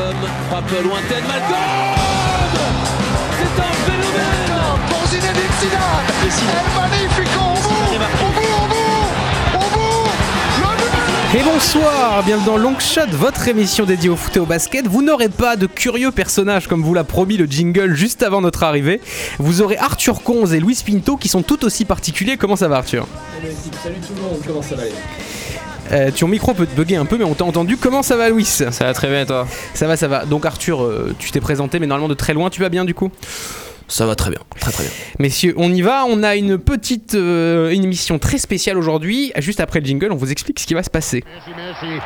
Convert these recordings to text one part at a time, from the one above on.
Malcolm, frappe lointaine, Malcolm C'est un phénomène Pour Zinedine Zidane El Magnifico au bout, au bout, au bout, au bout Le but Et bonsoir, bienvenue dans Long Shot, votre émission dédiée au foot et au basket. Vous n'aurez pas de curieux personnages comme vous l'a promis le jingle juste avant notre arrivée. Vous aurez Arthur Conze et Luis Pinto qui sont tout aussi particuliers. Comment ça va Arthur? Salut tout le monde, comment ça va aller Euh, Ton micro peut te bugger un peu mais on t'a entendu. Comment ça va Luis Ça va très bien et toi Ça va, ça va. Donc Arthur, euh, tu t'es présenté mais normalement de très loin, tu vas bien du coup Ça va très bien, très très bien. Messieurs, on y va. On a une petite euh, une émission très spéciale aujourd'hui. Juste après le jingle, on vous explique ce qui va se passer. Messi, Messi,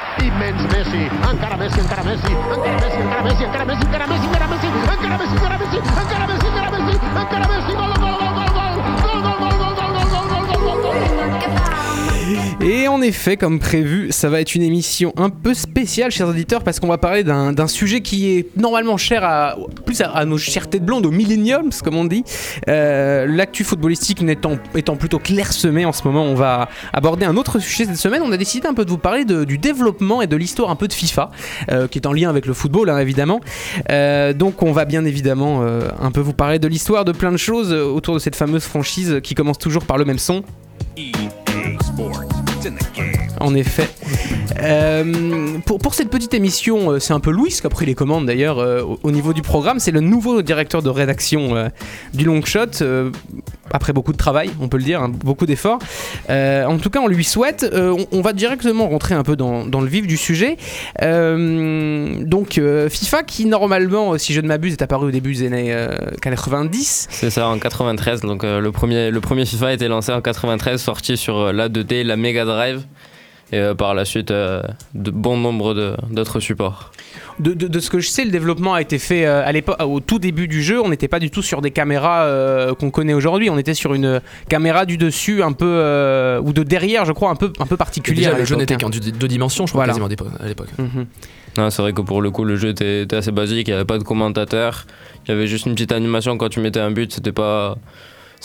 Et en effet, comme prévu, ça va être une émission un peu spéciale, chers auditeurs, parce qu'on va parler d'un sujet qui est normalement cher à plus à, nos chères têtes blondes, aux millenniums, comme on dit. Euh, L'actu footballistique n'étant étant plutôt clairsemé en ce moment, on va aborder un autre sujet cette semaine. On a décidé un peu de vous parler de- du développement et de l'histoire un peu de FIFA, euh, qui est en lien avec le football, hein, évidemment. Euh, donc, on va bien évidemment un peu vous parler de l'histoire de plein de choses autour de cette fameuse franchise qui commence toujours par le même son. En effet. Euh, pour, pour cette petite émission, euh, c'est un peu Louis qui a pris les commandes d'ailleurs euh, au, au niveau du programme. C'est le nouveau directeur de rédaction du Long Shot. après beaucoup de travail, on peut le dire, hein, beaucoup d'efforts. En tout cas, on lui souhaite. On, va directement rentrer un peu dans, dans le vif du sujet. Donc, FIFA qui normalement, si je ne m'abuse, est apparu au début des années euh, 90. C'est ça en 93, donc le, premier, le premier FIFA a été lancé en 93, sorti sur la 2D, la Mega Drive, et euh, par la suite euh, de bon nombre de- d'autres supports. De, de- de ce que je sais, le développement a été fait euh, à l'époque, au tout début du jeu. On n'était pas du tout sur des caméras euh, qu'on connaît aujourd'hui. On était sur une caméra du dessus, un peu euh, ou de derrière, je crois, un peu un peu particulière. déjà, le jeu n'était hein. qu'en deux, dimensions, je crois, Voilà. quasiment à l'époque-. Non, c'est vrai que pour le coup, le jeu était, était assez basique, il n'y avait pas de commentateur, il y avait juste une petite animation quand tu mettais un but, c'était pas.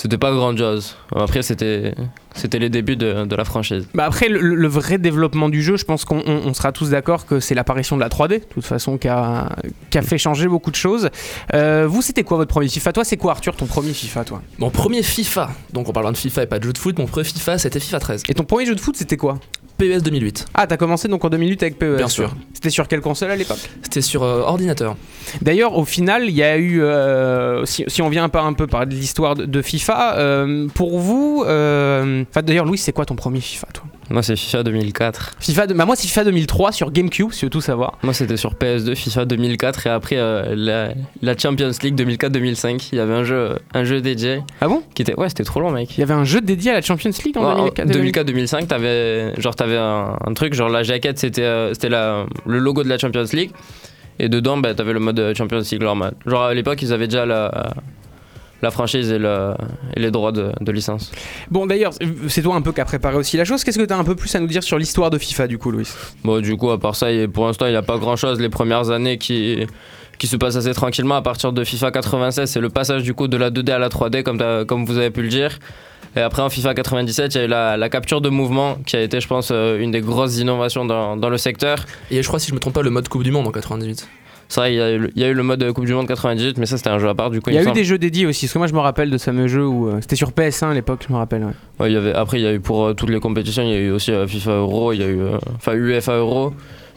C'était pas grandiose. Après, c'était c'était les débuts de, de la franchise. Bah après, le, le vrai développement du jeu, je pense qu'on on- on sera tous d'accord que c'est l'apparition de la 3D, de toute façon, qui a, qui a fait changer beaucoup de choses. Euh, vous, c'était quoi votre premier FIFA? Toi, c'est quoi, Arthur, ton premier FIFA, toi? Mon premier FIFA, donc on parle de FIFA et pas de jeu de foot, mon premier FIFA c'était FIFA 13, Et ton premier jeu de foot, c'était quoi? PES 2008, Ah, t'as commencé donc en 2008 avec PES. bien sûr. C'était sur quelle console à l'époque? C'était sur euh, ordinateur. D'ailleurs, au final, il y a eu, euh, si, si on vient un peu, un peu parler de l'histoire de, de FIFA, euh, pour vous, enfin d'ailleurs, Louis, c'est quoi ton premier FIFA, toi? Moi, c'est FIFA 2004. FIFA, de- bah moi, c'est FIFA 2003 sur GameCube, si tu veux tout savoir. Moi, c'était sur PS2, FIFA 2004, et après euh, la, la Champions League 2004-2005. Il y avait un jeu, un jeu dédié Ah bon? qui était. Ouais, c'était trop long, mec. Il y avait un jeu dédié à la Champions League en Ouais, 2004 2004-2005, t'avais genre t'avais un, un truc genre la jaquette c'était euh, c'était la- le logo de la Champions League et dedans bah, t'avais le mode Champions League normal. Genre à l'époque ils avaient déjà la la franchise et, le, et les droits de, de licence. Bon, d'ailleurs, c'est toi un peu qui a préparé aussi la chose. Qu'est-ce que tu as un peu plus à nous dire sur l'histoire de FIFA, du coup, Louis? Bon du coup à part ça pour l'instant il n'y a pas grand chose les premières années qui qui se passent assez tranquillement à partir de FIFA 96 c'est le passage du coup de la 2D à la 3D comme, comme vous avez pu le dire. Et après en FIFA 97 il y a eu la, la capture de mouvement qui a été je pense euh, une des grosses innovations dans, dans le secteur. Et je crois, si je me trompe pas, le mode Coupe du Monde en 98. C'est vrai, il y, a eu le- il y a eu le mode Coupe du Monde 98, mais ça c'était un jeu à part du coup. Il y a eu semble. des jeux dédiés aussi, parce que moi je me rappelle de ce fameux jeu où euh, c'était sur PS1 à l'époque, je me rappelle. ouais. Ouais, il y avait, après, il y a eu pour euh, toutes les compétitions, il y a eu aussi euh, FIFA Euro, il y a eu. Enfin, UEFA Euro,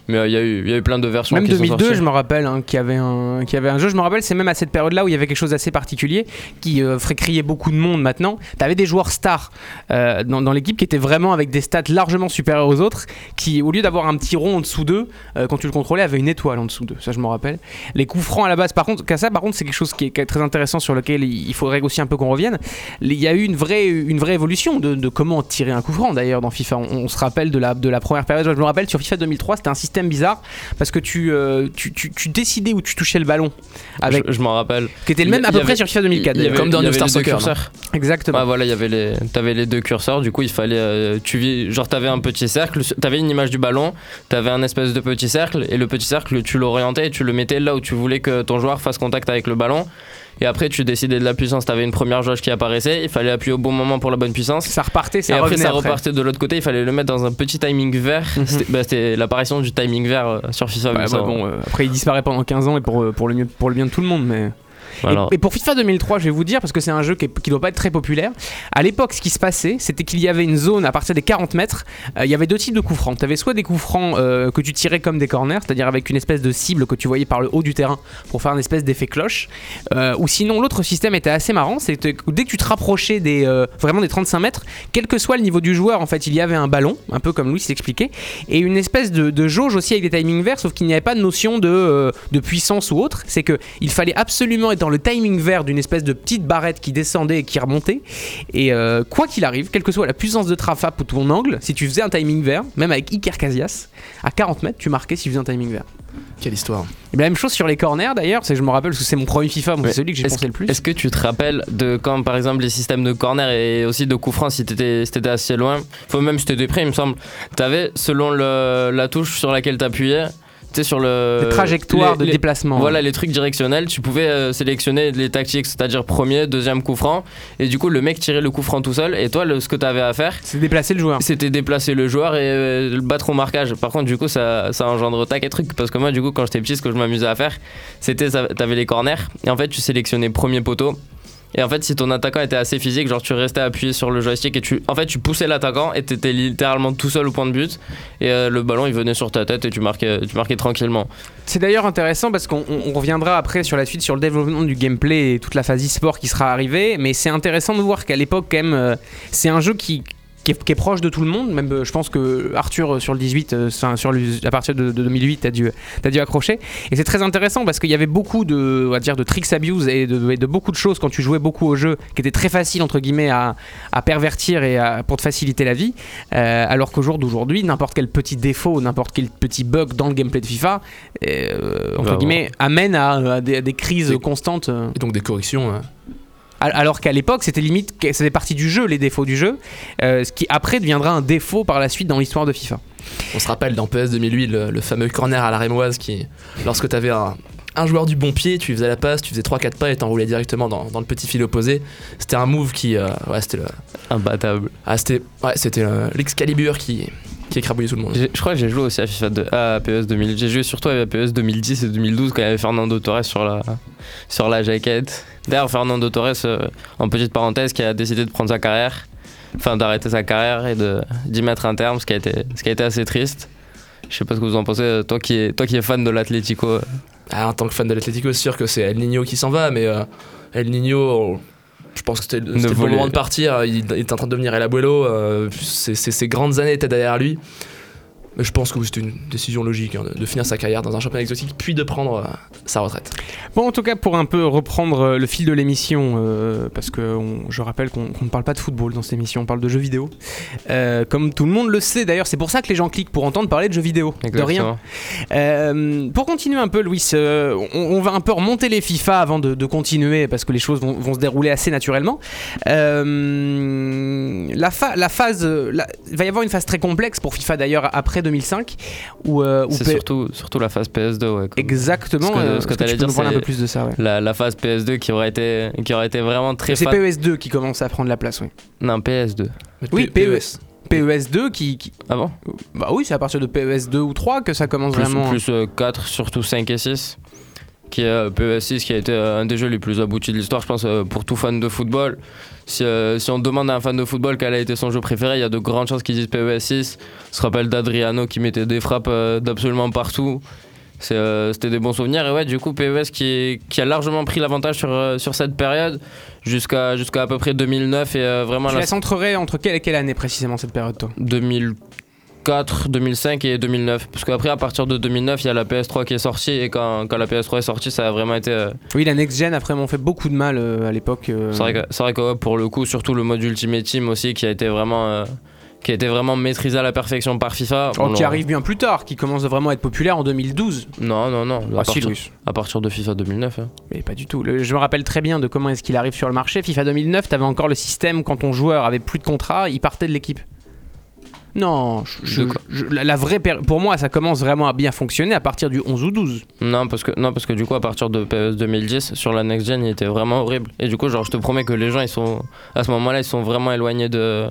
mais euh, il y, a eu- il y a eu plein de versions. Même qui sont 2002, sorties. je me rappelle, hein, qu'il y avait un, y avait un jeu. Je me rappelle, c'est même à cette période-là où il y avait quelque chose d'assez particulier qui euh, ferait crier beaucoup de monde maintenant. Tu avais des joueurs stars euh, dans, dans l'équipe qui étaient vraiment avec des stats largement supérieures aux autres, qui au lieu d'avoir un petit rond en dessous d'eux, euh, quand tu le contrôlais, avait une étoile en dessous d'eux. Ça, je me rappelle. Les coups francs à la base, par contre, ça, par contre, c'est quelque chose qui est, qui est très intéressant sur lequel il il faudrait aussi un peu qu'on revienne. Il y a eu une vraie, une vraie évolution de, de comment tirer un coup franc d'ailleurs dans FIFA. On, on se rappelle de la, de la première période. Je me rappelle sur FIFA 2003, c'était un système bizarre parce que tu, euh, tu, tu, tu décidais où tu touchais le ballon, avec, Je, je m'en rappelle. qui était le même à peu y près avait- sur FIFA 2004. Il y avait- Comme dans New Star Soccer. Exactement. Ouais, voilà, il y avait les, t'avais les deux curseurs. Du coup, il fallait, euh, tu vis, genre, t'avais un petit cercle, t'avais une image du ballon, t'avais un espèce de petit cercle, et le petit cercle, tu l'orientais et tu le mettais là où tu voulais que ton joueur fasse contact avec le ballon. Et après, tu décidais de la puissance. Tu avais une première jauge qui apparaissait. Il fallait appuyer au bon moment pour la bonne puissance. Ça repartait, ça et après, ça après. repartait de l'autre côté. Il fallait le mettre dans un petit timing vert. Mhm. C'était bah, c'était l'apparition du timing vert euh, sur FIFA. Ouais, ça, bah bon, euh, après il disparaît pendant 15 ans et pour, euh, pour, le, mieux, pour le bien de tout le monde. Mais... Et, et pour FIFA 2003, je vais vous dire, parce que c'est un jeu qui, qui doit pas être très populaire, à l'époque, ce qui se passait, c'était qu'il y avait une zone à partir des 40 mètres, euh, il y avait deux types de coups francs. Tu avais soit des coups francs euh, que tu tirais comme des corners, c'est-à-dire avec une espèce de cible que tu voyais par le haut du terrain pour faire une espèce d'effet cloche, euh, ou sinon l'autre système était assez marrant, c'est que dès que tu te rapprochais des, vraiment des 35 mètres, quel que soit le niveau du joueur, en fait, il y avait un ballon, un peu comme Louis l'expliquait, et une espèce de, de jauge aussi avec des timings verts, sauf qu'il n'y avait pas de notion de, de puissance ou autre. C'est que il fallait absolument être dans le timing vert d'une espèce de petite barrette qui descendait et qui remontait. Et euh, quoi qu'il arrive, quelle que soit la puissance de trafap ou ton angle, si tu faisais un timing vert, même avec Iker Casillas, à 40 mètres, tu marquais si tu faisais un timing vert. Quelle histoire. Et bien, la même chose sur les corners d'ailleurs, c'est je me rappelle parce que c'est mon premier FIFA, c'est celui que j'ai pensé le plus. Est-ce que tu te rappelles de quand, par exemple, les systèmes de corner et aussi de coup franc, si t'étais si assez loin, faut même si t'étais près, il me semble, t'avais, selon le, la touche sur laquelle t'appuyais, sais, sur le. Les trajectoires les- de les- déplacement. Voilà, les trucs directionnels, tu pouvais euh, sélectionner les tactiques, c'est-à-dire premier, deuxième coup franc, et du coup, le mec tirait le coup franc tout seul, et toi, le- ce que t'avais à faire, C'est déplacer le joueur. c'était déplacer le joueur et euh, le battre au marquage. Par contre, du coup, ça, ça engendre tac et truc. Parce que moi, du coup, quand j'étais petit, ce que je m'amusais à faire, c'était t'avais les corners et en fait, tu sélectionnais premier poteau. Et en fait, si ton attaquant était assez physique, genre tu restais appuyé sur le joystick et tu, en fait, tu poussais l'attaquant et t'étais littéralement tout seul au point de but. Et euh, le ballon, il venait sur ta tête et tu marquais, tu marquais tranquillement. C'est d'ailleurs intéressant parce qu'on on- on reviendra après sur la suite sur le développement du gameplay et toute la phase e-sport qui sera arrivée. Mais c'est intéressant de voir qu'à l'époque, quand même, euh, c'est un jeu qui. Qui est, qui est proche de tout le monde, même euh, je pense que Arthur euh, sur le 18, euh, sur le- à partir de, de 2008, t'as dû, t'as dû accrocher. Et c'est très intéressant parce qu'il y avait beaucoup de, on va dire, de tricks abuse et de, et de beaucoup de choses quand tu jouais beaucoup au jeu qui étaient très faciles entre guillemets à, à pervertir et à- pour te faciliter la vie. Euh, alors qu'au jour d'aujourd'hui, n'importe quel petit défaut, n'importe quel petit bug dans le gameplay de FIFA, euh, entre Bah, guillemets, amène à, à des, à des crises Des- constantes. Et donc des corrections. Al- Alors qu'à l'époque, c'était limite, c'était partie du jeu, les défauts du jeu, euh, ce qui après deviendra un défaut par la suite dans l'histoire de FIFA. On se rappelle dans PS 2008 le, le fameux corner à la rémoise qui, lorsque tu avais un, un joueur du bon pied, tu faisais la passe, tu faisais 3-4 pas et t'enroulais directement dans, dans le petit fil opposé. C'était un move qui. euh, ouais, c'était le. Imbattable. Ah, c'était ouais, c'était l'Excalibur qui, qui tout le monde. Je crois que j'ai joué aussi à FIFA 2, à PES 2000. J'ai joué surtout à PES 2010 et 2012 quand il y avait Fernando Torres sur la, sur la jaquette. D'ailleurs, Fernando Torres, euh, en petite parenthèse, qui a décidé de prendre sa carrière, enfin d'arrêter sa carrière et de- d'y mettre un terme, ce qui, a été, ce qui a été assez triste. Je sais pas ce que vous en pensez, toi qui es, toi qui es fan de l'Atlético. Ah, en tant que fan de l'Atlético, c'est sûr que c'est El Nino qui s'en va, mais euh, El Nino, je pense que c'était le moment de partir. Il, il est en train de devenir El Abuelo. euh, ses, ses- ses grandes années étaient derrière lui. Mais je pense que c'était une décision logique hein, de, de finir sa carrière dans un championnat exotique, puis de prendre euh, sa retraite. Bon, en tout cas, pour un peu reprendre euh, le fil de l'émission, euh, parce que on- je rappelle qu'on ne parle pas de football dans cette émission, on parle de jeux vidéo. Euh, comme tout le monde le sait d'ailleurs, c'est pour ça que les gens cliquent pour entendre parler de jeux vidéo. De rien. Euh, pour continuer un peu, Louis, euh, on, on va un peu remonter les FIFA avant de, de continuer parce que les choses vont, vont se dérouler assez naturellement. Euh, la, fa- la phase, la- il va y avoir une phase très complexe pour FIFA d'ailleurs après 2005 où, euh, où C'est P- surtout, surtout la phase PS2. Ouais, comme- exactement. Ce que- euh, ce que est-ce tu peux dire, nous parler un c'est- peu plus de ça. ouais. La, la phase PS2 qui aurait été, qui aurait été vraiment très C'est fan. PES2 qui commence à prendre la place, oui. Non, PS2. Mais Oui, P- PES. PES2 qui, qui- Ah bon? Bah oui, c'est à partir de PES2 ou 3 que ça commence plus, vraiment. plus 4, surtout 5 et 6. Qui est euh, PES6 qui a été euh, un des jeux les plus aboutis de l'histoire, je pense, euh, pour tout fan de football. Si, euh, si on demande à un fan de football quel a été son jeu préféré, il y a de grandes chances qu'ils disent PES6. On se rappelle d'Adriano qui mettait des frappes euh, d'absolument partout. Euh, C'était des bons souvenirs. Et ouais, du coup, PES qui, qui a largement pris l'avantage sur, sur cette période jusqu'à jusqu'à à peu près 2009 et vraiment Tu la centrerais entre quelle et quelle année précisément cette période, toi? 2004, 2005 et 2009. Parce qu'après, à partir de 2009, il y a la PS3 qui est sortie. Et quand, quand la PS3 est sortie, ça a vraiment été. euh, Oui, la next gen a vraiment fait beaucoup de mal euh, à l'époque. euh. C'est vrai, que, vrai que ouais, pour le coup, surtout le mode Ultimate Team aussi, qui a été vraiment. qui a été vraiment maîtrisé à la perfection par FIFA. Oh, qui arrive bien plus tard, qui commence vraiment à être populaire en 2012. Non, non, non. À, Ah si, partir, Louis. à partir de FIFA 2009. hein. Mais pas du tout. Le- je me rappelle très bien de comment est-ce qu'il arrive sur le marché. FIFA 2009, t'avais encore le système quand ton joueur avait plus de contrat, il partait de l'équipe. Non, je- je- De quoi je- la, la vraie péri- pour moi, ça commence vraiment à bien fonctionner à partir du 11 ou 12. Non parce, que, non, parce que du coup, à partir de PES 2010, sur la next gen, il était vraiment horrible. Et du coup, genre, je te promets que les gens, ils sont, à ce moment-là, ils sont vraiment éloignés de,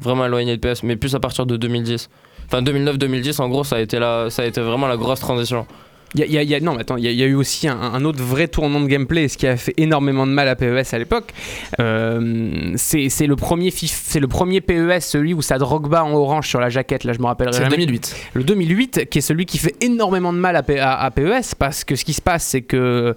vraiment éloignés de PS, mais plus à partir de 2010. Enfin, 2009-2010, en gros, ça a, été la, ça a été vraiment la grosse transition. Il y a, il y a- il y a- non, attends, il y, a- il y a eu aussi un, un autre vrai tournant de gameplay, ce qui a fait énormément de mal à PES à l'époque. Euh, c'est le premier FIF, c'est le premier PES, celui où ça Drogba en orange sur la jaquette. Là, je me rappellerai C'est jamais. 2008. Le 2008, qui est celui qui fait énormément de mal à, P- à- à PES, parce que ce qui se passe, c'est que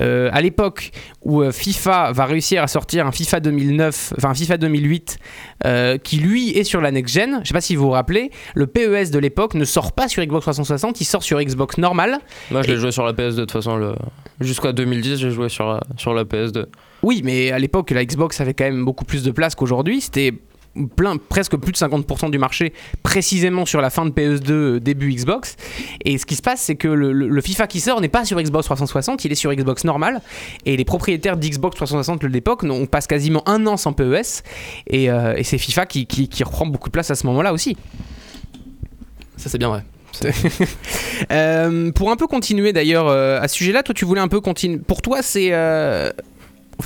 euh, à l'époque où euh, FIFA va réussir à sortir un FIFA 2009, enfin un FIFA 2008, euh, qui lui est sur la next gen, je sais pas si vous vous rappelez, le PES de l'époque ne sort pas sur Xbox 360, il sort sur Xbox normale. Moi, je l'ai joué sur la PS2 de toute façon. Le... Jusqu'à 2010, j'ai joué sur la, sur la PS2. Oui, mais à l'époque, la Xbox avait quand même beaucoup plus de place qu'aujourd'hui. C'était plein, presque plus de 50% du marché, précisément sur la fin de PS2, euh, début Xbox. Et ce qui se passe, c'est que le, le- le FIFA qui sort n'est pas sur Xbox 360, il est sur Xbox normal. Et les propriétaires d'Xbox 360 de l'époque, on passe quasiment un an sans PES. Et, euh, et c'est FIFA qui, qui- qui reprend beaucoup de place à ce moment-là aussi. Ça, c'est bien vrai. Euh, pour un peu continuer d'ailleurs euh, à ce sujet-là, toi tu voulais un peu continuer. Pour toi, c'est. euh,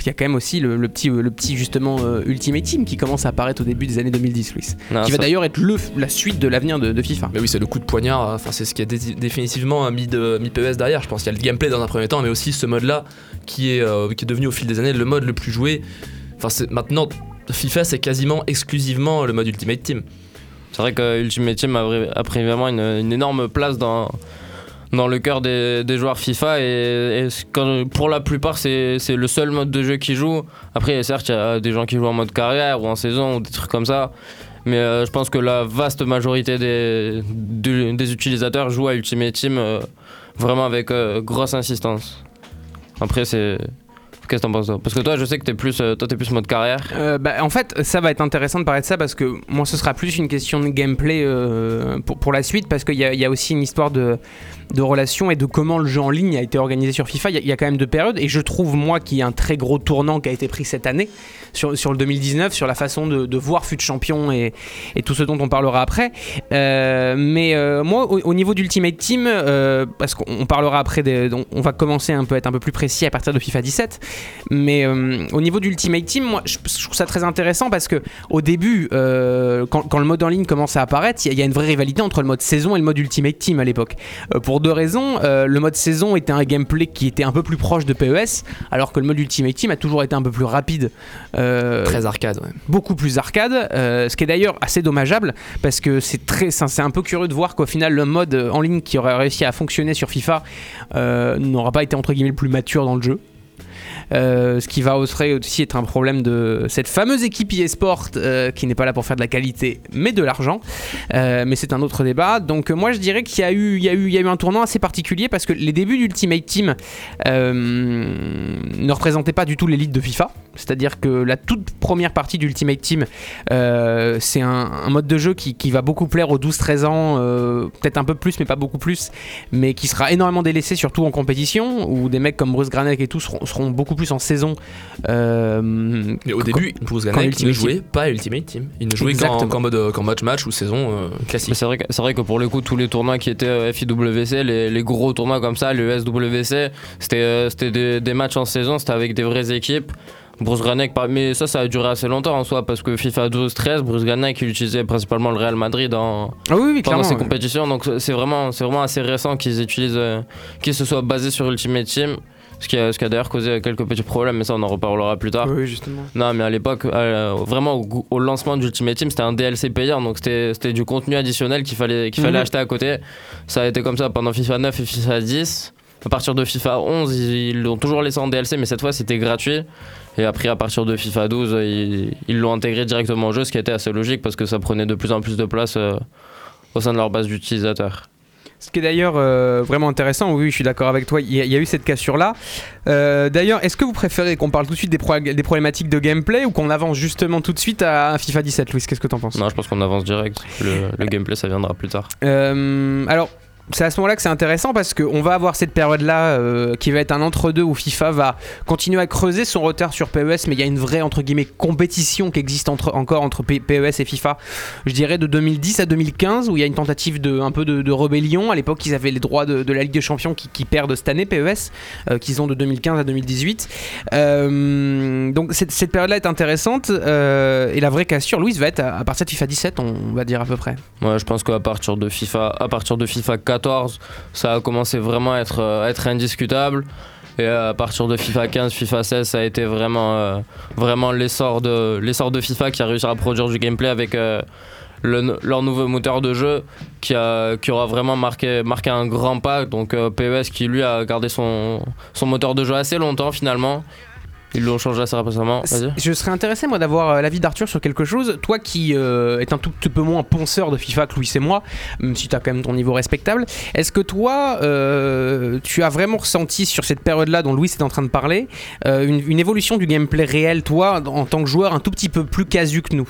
Il y a quand même aussi le, le petit, le petit justement euh, Ultimate Team qui commence à apparaître au début des années 2010, Louis. Non, qui va d'ailleurs être le, la suite de l'avenir de, de FIFA. Mais oui, c'est le coup de poignard. Enfin, c'est ce qui a dé- définitivement mis, de, mis PES derrière. Je pense qu'il y a le gameplay dans un premier temps, mais aussi ce mode-là qui est, euh, qui est devenu au fil des années le mode le plus joué. Enfin, c'est maintenant FIFA, c'est quasiment exclusivement le mode Ultimate Team. C'est vrai que Ultimate Team a, pris vraiment une, énorme place dans, dans le cœur des, joueurs FIFA et, pour la plupart c'est le seul mode de jeu qu'ils jouent. Après certes il y a des gens qui jouent en mode carrière ou en saison ou des trucs comme ça. Mais euh, je pense que la vaste majorité des, des utilisateurs jouent à Ultimate Team euh, vraiment avec euh, grosse insistance. Après c'est... Qu'est-ce que t'en penses Parce que toi je sais que t'es plus, euh, toi, t'es plus mode carrière. Euh, bah, en fait, ça va être intéressant de parler de ça parce que moi, ce sera plus une question de gameplay euh, pour, pour la suite parce qu'il y, y a aussi une histoire de, de relation et de comment le jeu en ligne a été organisé sur FIFA. Il y, a- quand même deux périodes et je trouve, moi, qu'il y a un très gros tournant qui a été pris cette année sur, sur le 2019, sur la façon de, de voir FUT Champion et, et tout ce dont on parlera après. Mais moi, au, au niveau d'Ultimate Team, parce qu'on on parlera après, on va commencer un peu à être un peu plus précis à partir de FIFA 17. Mais euh, au niveau d'Ultimate Team, moi, je, je trouve ça très intéressant parce que au début, euh, quand, quand le mode en ligne commence à apparaître, il y, a- il y a une vraie rivalité entre le mode saison et le mode Ultimate Team à l'époque. Euh, pour deux raisons. Le mode saison était un gameplay qui était un peu plus proche de PES, alors que le mode Ultimate Team a toujours été un peu plus rapide. Très arcade, ouais. beaucoup plus arcade, ce qui est d'ailleurs assez dommageable parce que c'est très, c'est un peu curieux de voir qu'au final le mode en ligne qui aurait réussi à fonctionner sur FIFA n'aura pas été entre guillemets le plus mature dans le jeu. Euh, ce qui va aussi être un problème de cette fameuse équipe eSport euh, qui n'est pas là pour faire de la qualité mais de l'argent. Euh, mais c'est un autre débat. Donc moi je dirais qu'il y a eu, un tournant assez particulier parce que les débuts d'Ultimate Team ne représentaient pas du tout l'élite de FIFA. C'est-à-dire que la toute première partie d'Ultimate Team, c'est un, mode de jeu qui, va beaucoup plaire aux 12-13 ans, peut-être un peu plus, mais pas beaucoup plus, mais qui sera énormément délaissé, surtout en compétition, où des mecs comme Bruce Granek et tout seront, seront beaucoup plus en saison. Euh, Mais au début, Bruce Ganek ne jouait pas à Ultimate Team. Il ne jouait qu'en mode, qu'en match match ou saison euh, classique. c'est vrai, vrai que pour le coup, tous les tournois qui étaient euh, FIWC, les, les gros tournois comme ça, le SWC, c'était euh, des, des matchs en saison, c'était avec des vraies équipes. Bruce Granek, mais ça, ça a duré assez longtemps en soi, parce que FIFA 12-13, Bruce Granek, il utilisait principalement le Real Madrid en, Ah oui, oui, pendant ouais. compétitions, donc c'est vraiment, vraiment assez récent qu'ils utilisent, euh, qu'ils se soient basés sur Ultimate Team, ce qui a, ce qui a d'ailleurs causé quelques petits problèmes, mais ça, on en reparlera plus tard. Oui, justement. Non, mais à l'époque, euh, vraiment au, au lancement d'Ultimate Team, c'était un DLC payant, donc c'était du contenu additionnel qu'il fallait, qu'il fallait Mhm. acheter à côté. Ça a été comme ça pendant FIFA 9 et FIFA 10. À partir de FIFA 11, ils l'ont toujours laissé en DLC, mais cette fois c'était gratuit. Et après, à partir de FIFA 12, ils ils l'ont intégré directement au jeu, ce qui était assez logique parce que ça prenait de plus en plus de place euh, au sein de leur base d'utilisateurs. Ce qui est d'ailleurs euh, vraiment intéressant, oui, je suis d'accord avec toi, il y, a- il y a eu cette cassure-là. Euh, d'ailleurs, est-ce que vous préférez qu'on parle tout de suite des, pro- des problématiques de gameplay ou qu'on avance justement tout de suite à FIFA 17, Louis Qu'est-ce que t'en penses? Non, je pense qu'on avance direct. Le, le gameplay, ça viendra plus tard. Euh, alors, c'est à ce moment-là que c'est intéressant parce qu'on va avoir cette période-là euh, qui va être un entre-deux où FIFA va continuer à creuser son retard sur PES, mais il y a une vraie entre guillemets compétition qui existe encore entre PES et FIFA. Je dirais de 2010 à 2015 où il y a une tentative de un peu de, rébellion. À l'époque, ils avaient les droits de, la Ligue des Champions qui, perdent cette année PES, euh, qu'ils ont de 2015 à 2018. Euh, donc cette, période-là est intéressante et la vraie cassure, Louis, va être à, à partir de FIFA 17, on va dire à peu près. Ouais, je pense qu'à partir de FIFA, à partir de FIFA 14, ça a commencé vraiment à être, euh, indiscutable. Et à partir de FIFA 15, FIFA 16, ça a été vraiment, euh, vraiment l'essor de, l'essor de FIFA qui a réussi à produire du gameplay avec euh, le- leur nouveau moteur de jeu qui, aura vraiment marqué, marqué un grand pas. Donc euh, PES qui lui a gardé son moteur de jeu assez longtemps finalement. Ils l'ont changé assez récemment. Je serais intéressé moi d'avoir euh, l'avis d'Arthur sur quelque chose. Toi qui euh, est un tout petit peu moins ponceur de FIFA que Louis et moi, même si tu as quand même ton niveau respectable, est-ce que toi euh, tu as vraiment ressenti sur cette période-là dont Louis est en train de parler euh, une, une évolution du gameplay réel, toi en tant que joueur un tout petit peu plus casu que nous?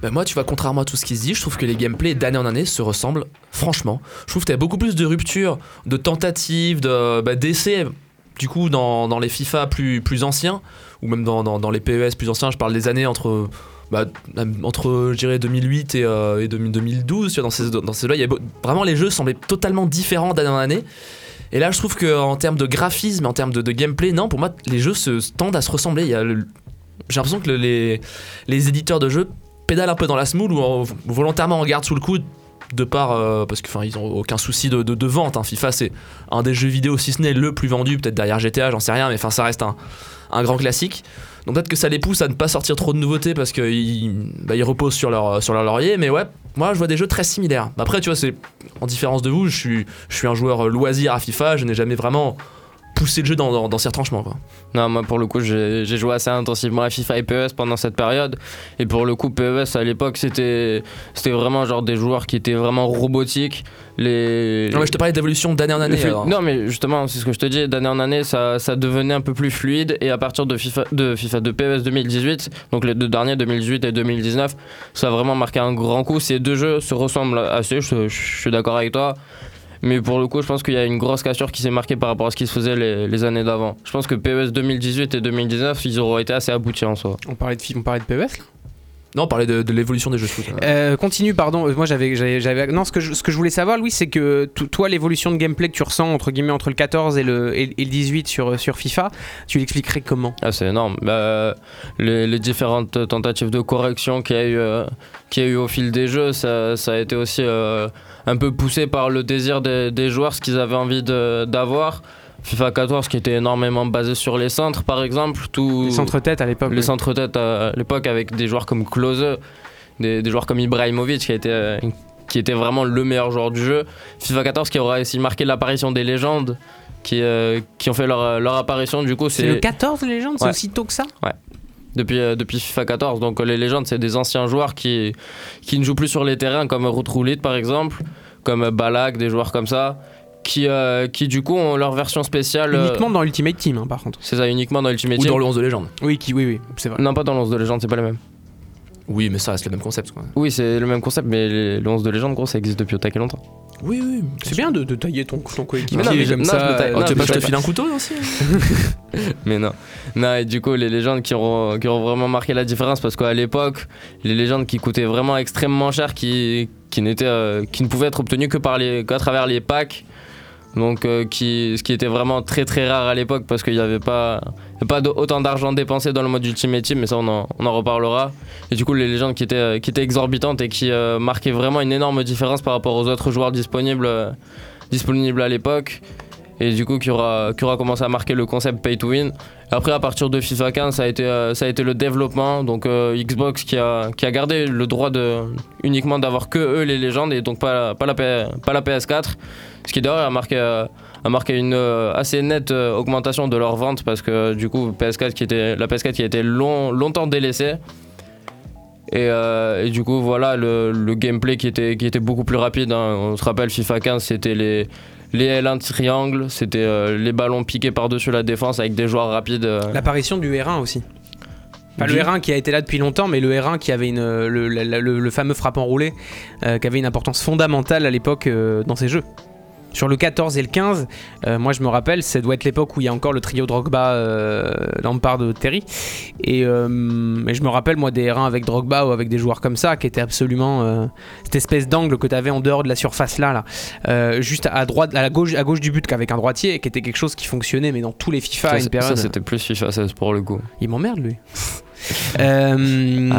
Bah moi, tu vois, contrairement à tout ce qui se dit, je trouve que les gameplays d'année en année se ressemblent, franchement. Je trouve que t'as beaucoup plus de ruptures, de tentatives, de, bah, d'essais, du coup, dans, dans les FIFA plus, plus anciens, ou même dans, dans, les PES plus anciens, je parle des années entre. bah, entre je dirais 2008 et, euh, et 2000 2012 tu vois, dans ces dans ces là il y a beau- vraiment les jeux semblaient totalement différents d'année en année et là je trouve que en termes de graphisme en termes de, gameplay non pour moi les jeux se tendent à se ressembler j'ai l'impression que le- les les éditeurs de jeux pédalent un peu dans la smoule ou en- volontairement en garde sous le coude de part euh, parce que enfin ils ont aucun souci de, vente hein. FIFA c'est un des jeux vidéo si ce n'est le plus vendu peut-être derrière GTA j'en sais rien mais enfin ça reste un, grand classique donc peut-être que ça les pousse à ne pas sortir trop de nouveautés parce qu'ils bah, reposent sur leur, sur leur laurier mais ouais moi je vois des jeux très similaires après tu vois c'est en différence de vous je suis, je suis un joueur loisir à FIFA je n'ai jamais vraiment poussé le jeu dans, dans, dans ses retranchements quoi. Non, moi pour le coup, j'ai joué assez intensivement à FIFA et PES pendant cette période. Et pour le coup, PES à l'époque, c'était vraiment genre des joueurs qui étaient vraiment robotiques. Les, Non, mais je te parlais d'évolution d'année en année. Non, mais justement, c'est ce que je te dis. D'année en année, ça, ça devenait un peu plus fluide. Et à partir de FIFA, de FIFA, de PES 2018, donc les deux derniers, 2018 et 2019, ça a vraiment marqué un grand coup. Ces deux jeux se ressemblent assez. Je, je suis d'accord avec toi. Mais pour le coup, je pense qu'il y a une grosse cassure qui s'est marquée par rapport à ce qui se faisait les, années d'avant. Je pense que PES 2018 et 2019, ils auraient été assez aboutis en soi. On parlait de, on parlait de Non, on parlait de, de l'évolution des jeux de foot. Euh, continue, pardon. Euh, Moi, j'avais, j'avais, non, ce que je, ce que je voulais savoir, Louis, c'est que to- toi, l'évolution de gameplay que tu ressens entre guillemets entre le 14 et le, et, et le 18 sur sur FIFA, tu l'expliquerais comment? Ah, c'est énorme. Bah, les, les différentes tentatives de correction qu'il y a eu, euh, qu'il y a eu au fil des jeux, ça, ça a été aussi euh, un peu poussé par le désir des, des joueurs, ce qu'ils avaient envie de- d'avoir. FIFA 14 qui était énormément basé sur les centres, par exemple. Tout, Les centres-têtes à l'époque. les oui. centres-têtes à l'époque avec des joueurs comme Klose, des, des joueurs comme Ibrahimovic qui a été, euh, qui était vraiment le meilleur joueur du jeu. FIFA 14 qui aura aussi marqué l'apparition des légendes qui, euh, qui ont fait leur, leur apparition. Du coup, C'est le 14 les légendes, c'est Ouais. aussi tôt que ça depuis, euh, depuis FIFA 14. Donc les légendes, c'est des anciens joueurs qui, qui ne jouent plus sur les terrains, comme Roulit par exemple, comme Balak, des joueurs comme ça, qui, euh, qui du coup ont leur version spéciale. euh, Uniquement dans Ultimate Team, hein, par contre. c'est ça, uniquement dans Ultimate Ou Team. dans le 11 de légende. Oui, qui, oui, oui, c'est vrai. Non, pas dans le 11 de légende, c'est pas le même. Oui, mais ça reste le même concept. Quoi. Oui, c'est le même concept, mais les- le 11 de légende, gros, ça existe depuis au taquet longtemps. Oui, oui. C'est bien de, de tailler ton, ton coéquipier Mais non, mais je- non, je le taille- Oh, non, tu veux mais pas que je te file un couteau aussi Mais non. Non, et du coup, les légendes qui auront, qui auront vraiment marqué la différence, parce qu'à l'époque, les légendes qui coûtaient vraiment extrêmement cher, qui, qui, n'étaient, euh, qui ne pouvaient être obtenues que par les, qu'à travers les packs, donc euh, qui, ce qui était vraiment très très rare à l'époque, parce qu'il n'y avait pas, pas autant d'argent dépensé dans le mode Ultimate Team, mais ça on en, on en reparlera. Et du coup, les légendes qui étaient, qui étaient exorbitantes et qui euh, marquaient vraiment une énorme différence par rapport aux autres joueurs disponibles, euh, disponibles à l'époque et du coup qui aura, qui aura commencé à marquer le concept pay to win. Après à partir de FIFA 15 ça a été, ça a été le développement, donc Xbox qui a, qui a gardé le droit de, uniquement d'avoir que eux les légendes et donc pas, pas, la, pas la PS4, ce qui d'ailleurs a marqué, euh, a marqué une euh, assez nette euh, augmentation de leur vente parce que du coup PS4 qui était, la PS4 qui a été long, longtemps délaissée. Et, euh, et du coup, voilà, le, le gameplay qui était, qui était beaucoup plus rapide. hein. On se rappelle, FIFA 15, c'était les, les L1 triangle, c'était euh, les ballons piqués par-dessus la défense avec des joueurs rapides. euh. L'apparition du R1 aussi. Pas le Du- R1 qui a été là depuis longtemps, mais le R1 qui avait une, le, la- la- le- le fameux frappant roulé, euh, qui avait une importance fondamentale à l'époque dans ces jeux. Sur le 14 et le 15, euh, moi je me rappelle, ça doit être l'époque où il y a encore le trio Drogba, euh, Lampard, Terry. Et, euh, et je me rappelle, moi, des R1 avec Drogba ou avec des joueurs comme ça, qui étaient absolument. euh, cette espèce d'angle que tu avais en dehors de la surface là, là euh, juste à droite, à la gauche, à gauche du but, qu'avec un droitier, et qui était quelque chose qui fonctionnait, mais dans tous les FIFA à Ça, une c'est- période. ça, c'était plus FIFA 16 pour le coup. Il m'emmerde lui. Euh,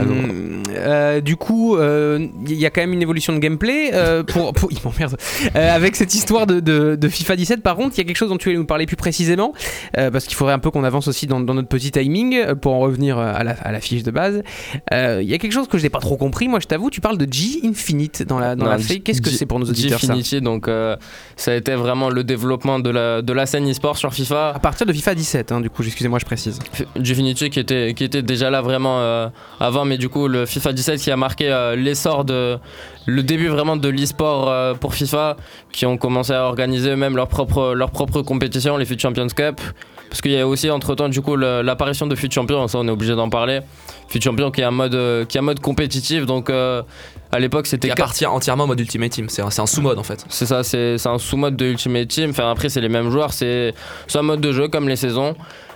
euh, du coup, euh, il y a quand même une évolution de gameplay. euh, pour, pour- il m'emmerde. Euh, avec cette histoire de, de- de FIFA 17, par contre, il y a quelque chose dont tu allais nous parler plus précisément, euh, parce qu'il faudrait un peu qu'on avance aussi dans, dans notre petit timing euh, pour en revenir euh, à la, à la fiche de base. Euh, Il y a quelque chose que je n'ai pas trop compris. Moi, je t'avoue, tu parle de G Infinite dans la, dans Non, la G- feuille. Qu'est-ce que G- c'est pour nos auditeurs ça Gfinity, donc euh, ça a été vraiment le développement de la, de la scène e-sport sur FIFA. À partir de FIFA 17, hein, du coup, excusez-moi, je précise. Gfinity qui était, qui était déjà là vraiment euh, avant, mais du coup le FIFA 17 qui a marqué euh, l'essor de le début vraiment de l'e-sport euh, pour FIFA, qui ont commencé à organiser eux-mêmes leur propre, leur propre compétition, les FUT Champions Cup. Parce qu'il y a aussi entre temps du coup l'apparition de FUT Champion, ça on est obligé d'en parler. FUT Champion qui est un mode, qui est un mode compétitif, donc à l'époque c'était appartient entièrement au mode Ultimate Team. C'est un, sous-mode en fait. c'est ça, c'est un sous-mode de Ultimate Team. Enfin, après, c'est les mêmes joueurs, c'est un mode de jeu comme les saisons.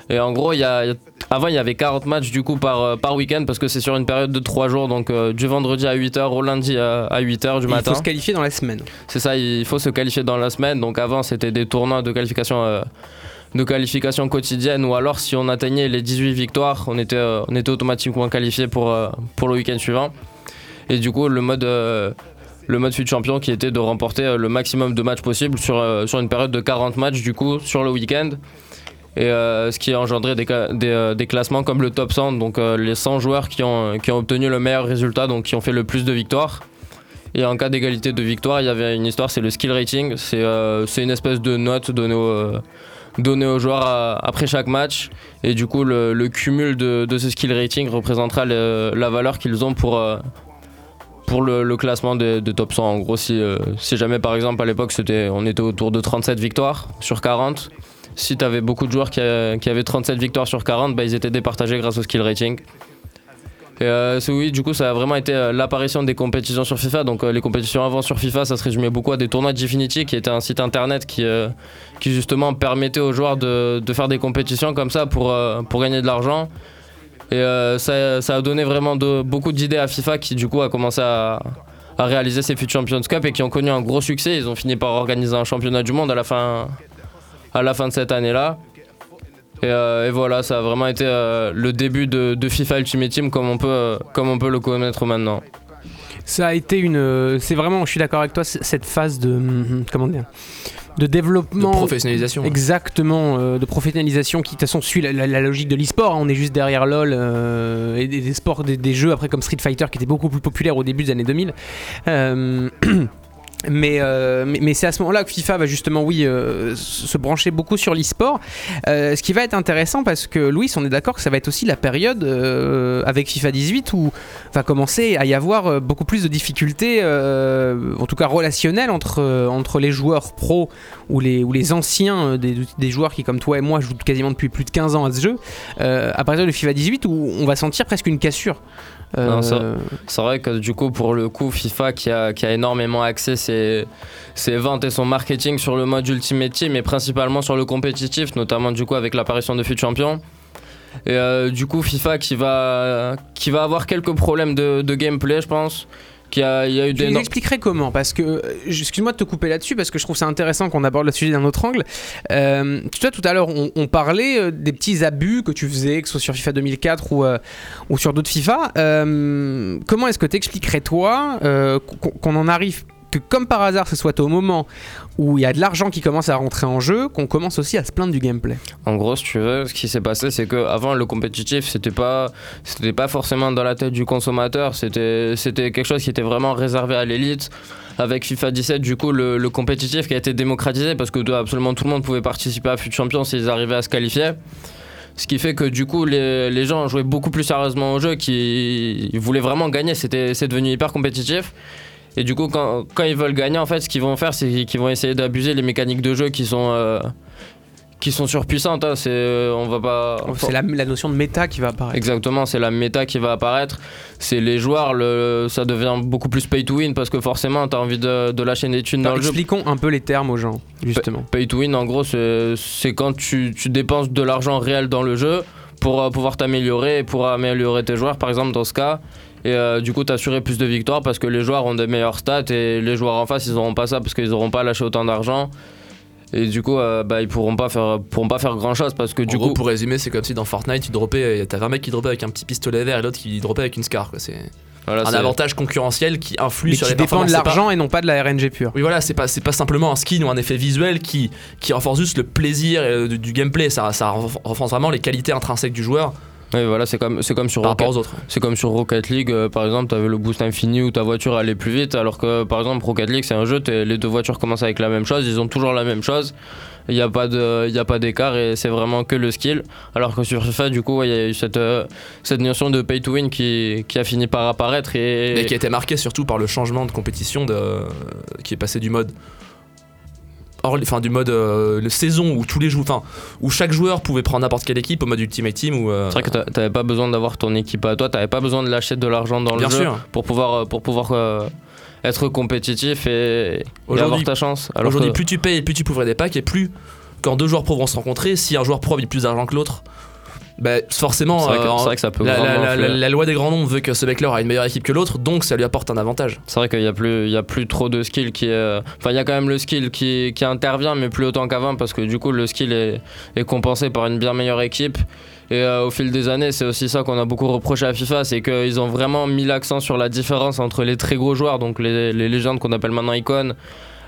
Et en gros, il y a, avant, il y avait 40 matchs du coup par, euh, par week-end parce que c'est sur une période de 3 jours, donc euh, du vendredi à 8h au lundi à, à 8h du Et il matin. faut se qualifier dans la semaine. C'est ça, il faut se qualifier dans la semaine. Donc avant, c'était des tournois de qualification, euh, de qualification quotidienne ou alors si on atteignait les 18 victoires, on était, euh, on était automatiquement qualifié pour, euh, pour le week-end suivant. Et du coup, le mode, euh, le mode fut champion qui était de remporter euh, le maximum de matchs possible sur, euh, sur une période de 40 matchs du coup sur le week-end. Et ce qui a engendré des, des, classements comme le top 100, donc les 100 joueurs qui ont, qui ont obtenu le meilleur résultat, donc qui ont fait le plus de victoires. Et en cas d'égalité de victoire, il y avait une histoire, c'est le skill rating. C'est une espèce de note donnée aux, donnée aux joueurs après chaque match. Et du coup, le, cumul de, de ce skill rating représentera la valeur qu'ils ont pour, pour le, classement de, de top 100. En gros, si, euh, si jamais par exemple à l'époque on était autour de 37 victoires sur 40, si tu avais beaucoup de joueurs qui, qui avaient 37 victoires sur 40, bah, ils étaient départagés grâce au skill rating. Et euh, oui, du coup, ça a vraiment été euh, l'apparition des compétitions sur FIFA. Donc, euh, les compétitions avant sur FIFA, ça se résumait beaucoup à des tournois de Gfinity, qui était un site internet qui, euh, justement permettait aux joueurs de, faire des compétitions comme ça euh, pour gagner de l'argent. Et euh, ça, a donné vraiment beaucoup d'idées à FIFA qui, du coup, a commencé à, réaliser ces FUT Champions Cup et qui ont connu un gros succès. Ils ont fini par organiser un championnat du monde à la fin, de cette année-là. Et, euh, et voilà, ça a vraiment été euh, le début de, FIFA Ultimate Team comme on peut, comme on peut le connaître maintenant. Ça a été une. C'est vraiment, je suis d'accord avec toi, cette phase de. hum, Comment dire De De développement. professionnalisation. Exactement, euh, de professionnalisation qui de toute façon suit la, la- la logique de l'e-sport. hein. On est juste derrière LoL euh, et des, des sports, des, des jeux après comme Street Fighter qui étaient beaucoup plus populaires au début des années 2000. Euh, Mais, euh, mais, mais c'est à ce moment-là que FIFA va justement, oui, euh, se brancher beaucoup sur l'e-sport. Euh, ce qui va être intéressant parce que, Louis, on est d'accord que ça va être aussi la période avec FIFA 18 où va commencer à y avoir beaucoup plus de difficultés, en tout cas relationnelles, entre, entre les joueurs pros ou les, ou les anciens des, des joueurs qui, comme toi et moi, jouent quasiment depuis plus de 15 ans à ce jeu, à partir de FIFA 18 où on va sentir presque une cassure. Euh, C'est vrai que du coup, pour le coup, FIFA qui a, qui a énormément axé ses, ses ventes et son marketing sur le mode Ultimate Team et principalement sur le compétitif, notamment du coup avec l'apparition de FUT Champion. Et euh, du coup, FIFA qui va, qui va avoir quelques problèmes de, de gameplay, je pense. Qui a, il y a eu Tu des. nous expliquerais comment Parce que, euh, excuse-moi de te couper là-dessus, parce que je trouve ça intéressant qu'on aborde le sujet d'un autre angle. Euh, tu vois, tout à l'heure, on, on parlait euh, des petits abus que tu faisais, que ce soit sur FIFA 2004 ou, euh, ou sur d'autres FIFA. Euh, comment est-ce que tu expliquerais, toi, qu'on en arrive que comme par hasard ce soit au moment où il y a de l'argent qui commence à rentrer en jeu, qu'on commence aussi à se plaindre du gameplay. En gros, tu veux, ce qui s'est passé, c'est que avant le compétitif, c'était pas, c'était pas forcément dans la tête du consommateur. C'était, c'était quelque chose qui était vraiment réservé à l'élite. Avec FIFA 17, du coup, le, compétitif qui a été démocratisé parce que absolument tout le monde pouvait participer à FUT Champions s'ils arrivaient à se qualifier. Ce qui fait que du coup, les, les gens jouaient beaucoup plus sérieusement au jeu, qui voulaient vraiment gagner. C'était, c'est devenu hyper compétitif. Et du coup, quand, quand ils veulent gagner, en fait, ce qu'ils vont faire, c'est qu'ils vont essayer d'abuser les mécaniques de jeu qui sont, euh, qui sont surpuissantes. hein. C'est, on va pas. C'est la, la notion de méta qui va apparaître. Exactement, c'est la méta qui va apparaître. C'est les joueurs, le, ça devient beaucoup plus pay to win parce que forcément, tu as envie de, de lâcher des thunes dans Alors, le jeu. expliquons un peu les termes aux gens, justement. Pay to win, en gros, c'est c'est quand tu, tu dépenses de l'argent réel dans le jeu pour euh, pouvoir t'améliorer et pour améliorer tes joueurs, par exemple, dans ce cas. Et euh, du coup, t'assurer plus de victoires parce que les joueurs ont des meilleures stats et les joueurs en face, ils n'auront pas ça parce qu'ils n'auront pas lâché autant d'argent. Et du coup, euh, bah, ils pourront pas faire, pourront pas faire grand chose parce que du en gros, coup, pour résumer, c'est comme si dans Fortnite, tu droppais, t'avais un mec qui droppait avec un petit pistolet vert et l'autre qui droppait avec une scar. quoi. C'est voilà, un avantage concurrentiel qui influe Mais sur qui les dépend de C'est pas- l'argent et non pas de la RNG pure. Oui, voilà, c'est pas, c'est pas simplement un skin ou un effet visuel qui, qui renforce juste le plaisir euh, du, du gameplay. Ça, ça renf- renforce vraiment les qualités intrinsèques du joueur Oui, voilà, c'est comme, c'est comme sur par Rocket, rapport aux autres. c'est comme sur Rocket League, euh, par exemple, t'avais le boost infini où ta voiture allait plus vite, alors que par exemple Rocket League c'est un jeu, les deux voitures commencent avec la même chose, ils ont toujours la même chose, il n'y a pas de, il y a pas d'écart et c'est vraiment que le skill. Alors que sur FIFA, du coup, ouais, il y a eu cette, euh, cette notion de pay to win qui, qui a fini par apparaître et, qui a été marqué surtout par le changement de compétition de, qui est passé du mode. Hors, enfin, du mode euh, le saison où tous les joueurs, enfin, où chaque joueur pouvait prendre n'importe quelle équipe au mode Ultimate Team ou. euh, C'est vrai que t'a- t'avais pas besoin d'avoir ton équipe à toi, t'avais pas besoin de lâcher de l'argent dans Bien le jeu pour pouvoir, euh, pour pouvoir euh, être compétitif et, et avoir ta chance. Alors Aujourd'hui, que- plus tu payes, plus tu peux ouvrir des packs, et plus quand deux joueurs pro vont se rencontrer, si un joueur pro a mis plus d'argent que l'autre, bah, forcément, c'est vrai, que, euh, c'est vrai que ça peut la, grandement la- la- influer. la loi des grands nombres veut que ce mec-là aura une meilleure équipe que l'autre, donc ça lui apporte un avantage. C'est vrai qu'il y a plus, il y a plus trop de skill qui est... Enfin, il y a quand même le skill qui, qui intervient, mais plus autant qu'avant, parce que du coup, le skill est, est compensé par une bien meilleure équipe. Et euh, au fil des années, c'est aussi ça qu'on a beaucoup reproché à FIFA, c'est qu'ils ont vraiment mis l'accent sur la différence entre les très gros joueurs, donc les, les légendes qu'on appelle maintenant icônes,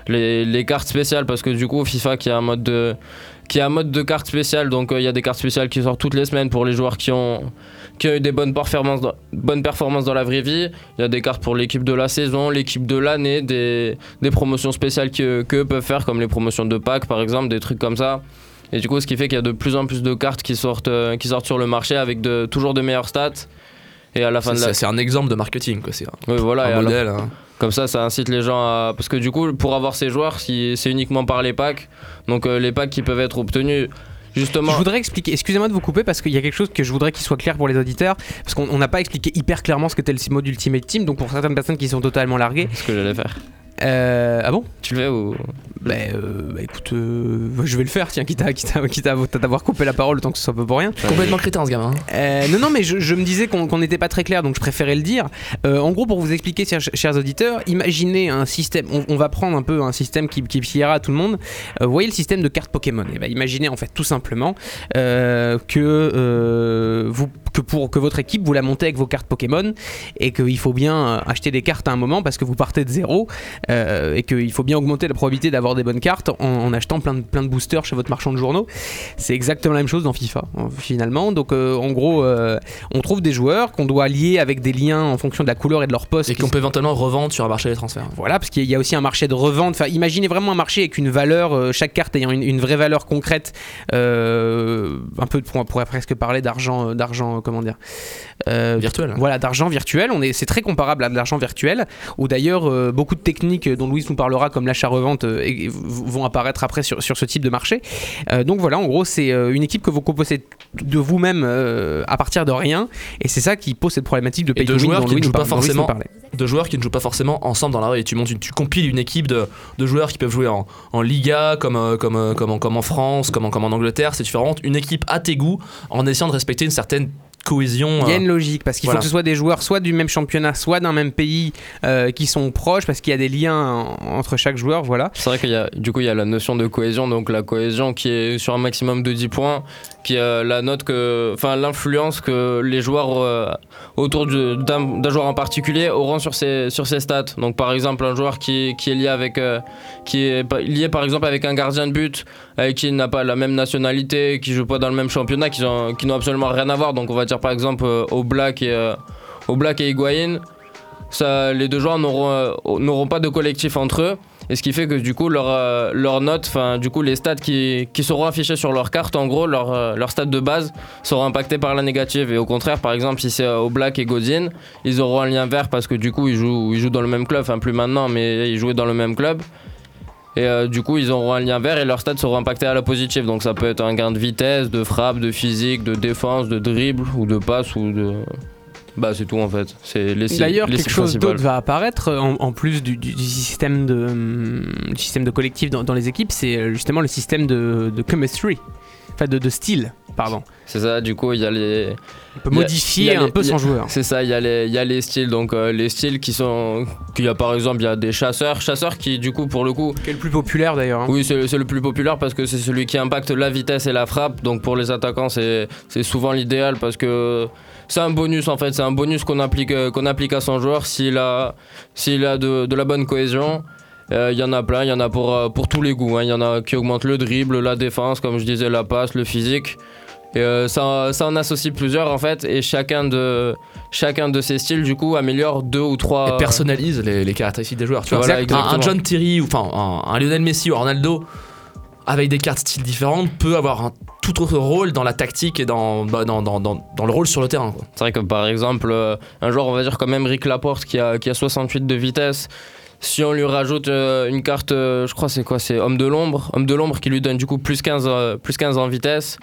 les, les cartes spéciales, parce que du coup, FIFA qui a un mode de, qui a un mode de cartes spéciales, donc euh, il y a des cartes spéciales qui sortent toutes les semaines pour les joueurs qui ont, qui ont eu des bonnes performances, dans, bonnes performances dans la vraie vie. Il y a des cartes pour l'équipe de la saison, l'équipe de l'année, des, promotions spéciales que qu'eux peuvent faire, comme les promotions de Pâques par exemple, des trucs comme ça. Et du coup, ce qui fait qu'il y a de plus en plus de cartes qui sortent, euh, qui sortent sur le marché avec toujours de meilleures stats. Et à la fin C'est de la. c'est un exemple de marketing, quoi. C'est un, Oui, voilà, et un à la- modèle. hein. comme ça, ça incite les gens à. Parce que du coup, pour avoir ces joueurs, si- c'est uniquement par les packs. Donc euh, les packs qui peuvent être obtenus justement. Je voudrais expliquer, excusez-moi de vous couper parce qu'il y a quelque chose que je voudrais qu'il soit clair pour les auditeurs, parce qu'on on n'a pas expliqué hyper clairement ce que c'était le mode Ultimate Team, donc pour certaines personnes qui sont totalement larguées. Ce que j'allais faire. Euh, ah bon Tu le fais ou. bah, euh, bah, écoute, euh, je vais le faire, tiens, quitte à, quitte à, quitte à t'avoir coupé la parole, tant que ce soit pas pour rien. Complètement crétin, ce gamin. hein. Euh, non, non, mais je, je me disais qu'on n'était pas très clair, donc je préférais le dire. Euh, en gros, pour vous expliquer, chers, chers auditeurs, imaginez un système. On, on va prendre un peu un système qui, qui pliera à tout le monde. Euh, vous voyez le système de cartes Pokémon. Et ben, imaginez en fait tout simplement euh, que euh, vous que pour que votre équipe vous la montez avec vos cartes Pokémon et qu'il faut bien euh, acheter des cartes à un moment parce que vous partez de zéro euh, et qu'il faut bien augmenter la probabilité d'avoir des bonnes cartes en, en achetant plein de, plein de boosters chez votre marchand de journaux. C'est exactement la même chose dans FIFA hein, finalement. Donc euh, en gros, euh, on trouve des joueurs qu'on doit lier avec des liens en fonction de la couleur et de leur poste. Et qu'on peut éventuellement revendre sur un marché des transferts. voilà, parce qu'il y a aussi un marché de revente. Enfin, imaginez vraiment un marché avec une valeur, euh, chaque carte ayant une, une vraie valeur concrète. euh, un peu, on pourrait presque parler d'argent, euh, d'argent, euh, comment dire, euh, Virtuel. voilà, d'argent virtuel. On est, c'est très comparable à de l'argent virtuel, où d'ailleurs euh, beaucoup de techniques dont Louise nous parlera, comme l'achat-revente, euh, vont apparaître après sur, sur ce type de marché. Donc voilà, en gros, c'est une équipe que vous composez de vous-même à partir de rien, et c'est ça qui pose cette problématique de pay de joueurs qui ne jouent pas forcément de joueurs qui ne jouent pas forcément ensemble dans la rue. Et tu montes, une- tu compiles une équipe de, de joueurs qui peuvent jouer en, en Liga, comme, comme, comme, en, comme en France, comme en, comme en Angleterre. C'est vraiment une équipe à tes goûts en essayant de respecter une certaine cohésion. Il y a euh, une logique parce qu'il voilà. faut que ce soit des joueurs soit du même championnat, soit d'un même pays euh, qui sont proches parce qu'il y a des liens en- entre chaque joueur. Voilà. C'est vrai qu'il y a, du coup, il y a la notion de cohésion, donc la cohésion qui est sur un maximum de 10 points, qui a la note que, enfin, l'influence que les joueurs euh, autour du- d'un joueur en particulier auront sur ses, sur ses stats. Donc, par exemple, un joueur qui, qui est lié avec, euh, qui est lié par exemple avec un gardien de but, avec qui n'a pas la même nationalité, qui joue pas dans le même championnat, qui, ont- qui n'ont absolument rien à voir. Donc, on va dire par exemple euh, au Black et euh, au Black et Higuain. Les deux joueurs n'auront euh, n'auront pas de collectif entre eux. Et ce qui fait que du coup, leur, euh, leur note, du coup, les stats qui, seront affichés sur leur carte, en gros, leur, euh, leur stats de base seront impactés par la négative. Et au contraire, par exemple, si c'est euh, au Black et Godin, ils auront un lien vert parce que du coup, ils jouent, ils jouent dans le même club, enfin, plus maintenant, mais ils jouaient dans le même club. Et euh, du coup, ils auront un lien vert et leurs stats seront impactés à la positive. Donc ça peut être un gain de vitesse, de frappe, de physique, de défense, de dribble ou de passe ou de. Bah, c'est tout en fait. C'est les D'ailleurs, quelque chose d'autre va apparaître en, en plus du, du- du système de hum, du système de collectif dans, dans les équipes, c'est euh, justement le système de, de chemistry, enfin de, de style, pardon. C'est ça, du coup, il y a les. On peut modifier un les- peu son joueur. C'est ça, il y, a les- il y a les styles. Donc, euh, les styles qui sont. qu'il y a par exemple, il y a des chasseurs. Chasseurs qui, du coup, pour le coup. Qui est le plus populaire d'ailleurs. hein. Oui, c'est c'est le plus populaire parce que c'est celui qui impacte la vitesse et la frappe. Donc, pour les attaquants, c'est c'est souvent l'idéal parce que. C'est un bonus en fait, c'est un bonus qu'on applique, euh, qu'on applique à son joueur s'il a, s'il a de, de la bonne cohésion. Euh, Il y en a plein, il y en a pour, euh, pour tous les goûts. hein. Il y en a qui augmentent le dribble, la défense, comme je disais, la passe, le physique. Et euh, ça, ça en associe plusieurs en fait, et chacun de, chacun de ces styles du coup améliore deux ou trois. Et personnalise les, les caractéristiques des joueurs. Tu vois, un- un. John Terry ou enfin un, un Lionel Messi ou Ronaldo avec des cartes styles différentes peut avoir un tout autre rôle dans la tactique et dans, bah, dans, dans, dans, dans le rôle sur le terrain. C'est vrai que par exemple, euh, un joueur, on va dire comme Emeric Laporte qui a, qui a 68 de vitesse, si on lui rajoute euh, une carte, euh, je crois c'est quoi C'est homme de l'ombre, homme de l'ombre qui lui donne du coup plus 15, euh, plus 15 en vitesse.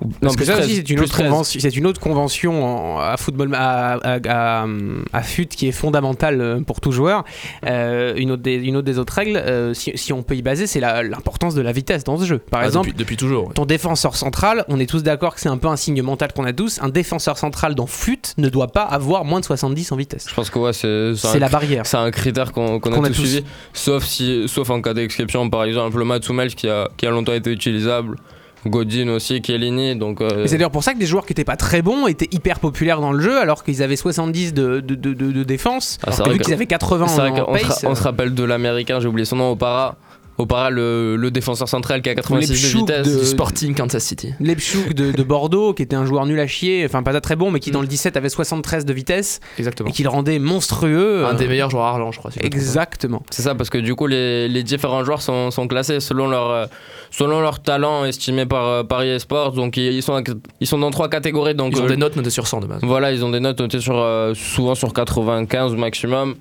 Ou- Parce non, que plus ça 13, aussi, c'est une, autre 13. convention- c'est une autre convention en- à football, à, à, à, à FUT qui est fondamentale euh, pour tout joueur. Euh, une, autre des, une autre des autres règles, euh, si, si on peut y baser, c'est l'importance de la vitesse dans ce jeu. Par Ah, exemple, depuis, depuis toujours. ouais. ton défenseur central, on est tous d'accord que c'est un peu un signe mental qu'on a tous. Un défenseur central dans FUT ne doit pas avoir moins de 70 en vitesse. Je pense que ouais, c'est la barrière. c'est un critère qu'on a, a tous suivi, sauf, si, sauf en cas d'exception, par exemple le Matsumel qui a, qui a longtemps été utilisable, Godin aussi, Chiellini, donc... euh, Et c'est d'ailleurs pour ça que des joueurs qui étaient pas très bons étaient hyper populaires dans le jeu alors qu'ils avaient 70 de, de, de, de- de défense, Ah, vrai vu que- qu'ils avaient 80 C'est vrai en, qu'on se, pace. on se rappelle de l'américain, j'ai oublié son nom, Opara. Opara, le, le défenseur central qui a 86 de vitesse. de- Du Sporting Kansas City. Lebchouk de, de Bordeaux, qui était un joueur nul à chier, enfin pas très bon, mais qui dans le 17 avait 73 de vitesse Exactement. et qui le rendait monstrueux. Un euh, des meilleurs joueurs je crois. si je pas. Exactement. C'est ça, parce que du coup, les, les différents joueurs sont, sont classés selon leur, euh, selon leur talent estimé par euh, Paris Esports. Donc, ils sont, ils sont dans trois catégories. Donc, Ils ont euh, des notes notées sur 100 de base. Voilà, ils ont des notes notées sur, euh, souvent sur 95 maximum.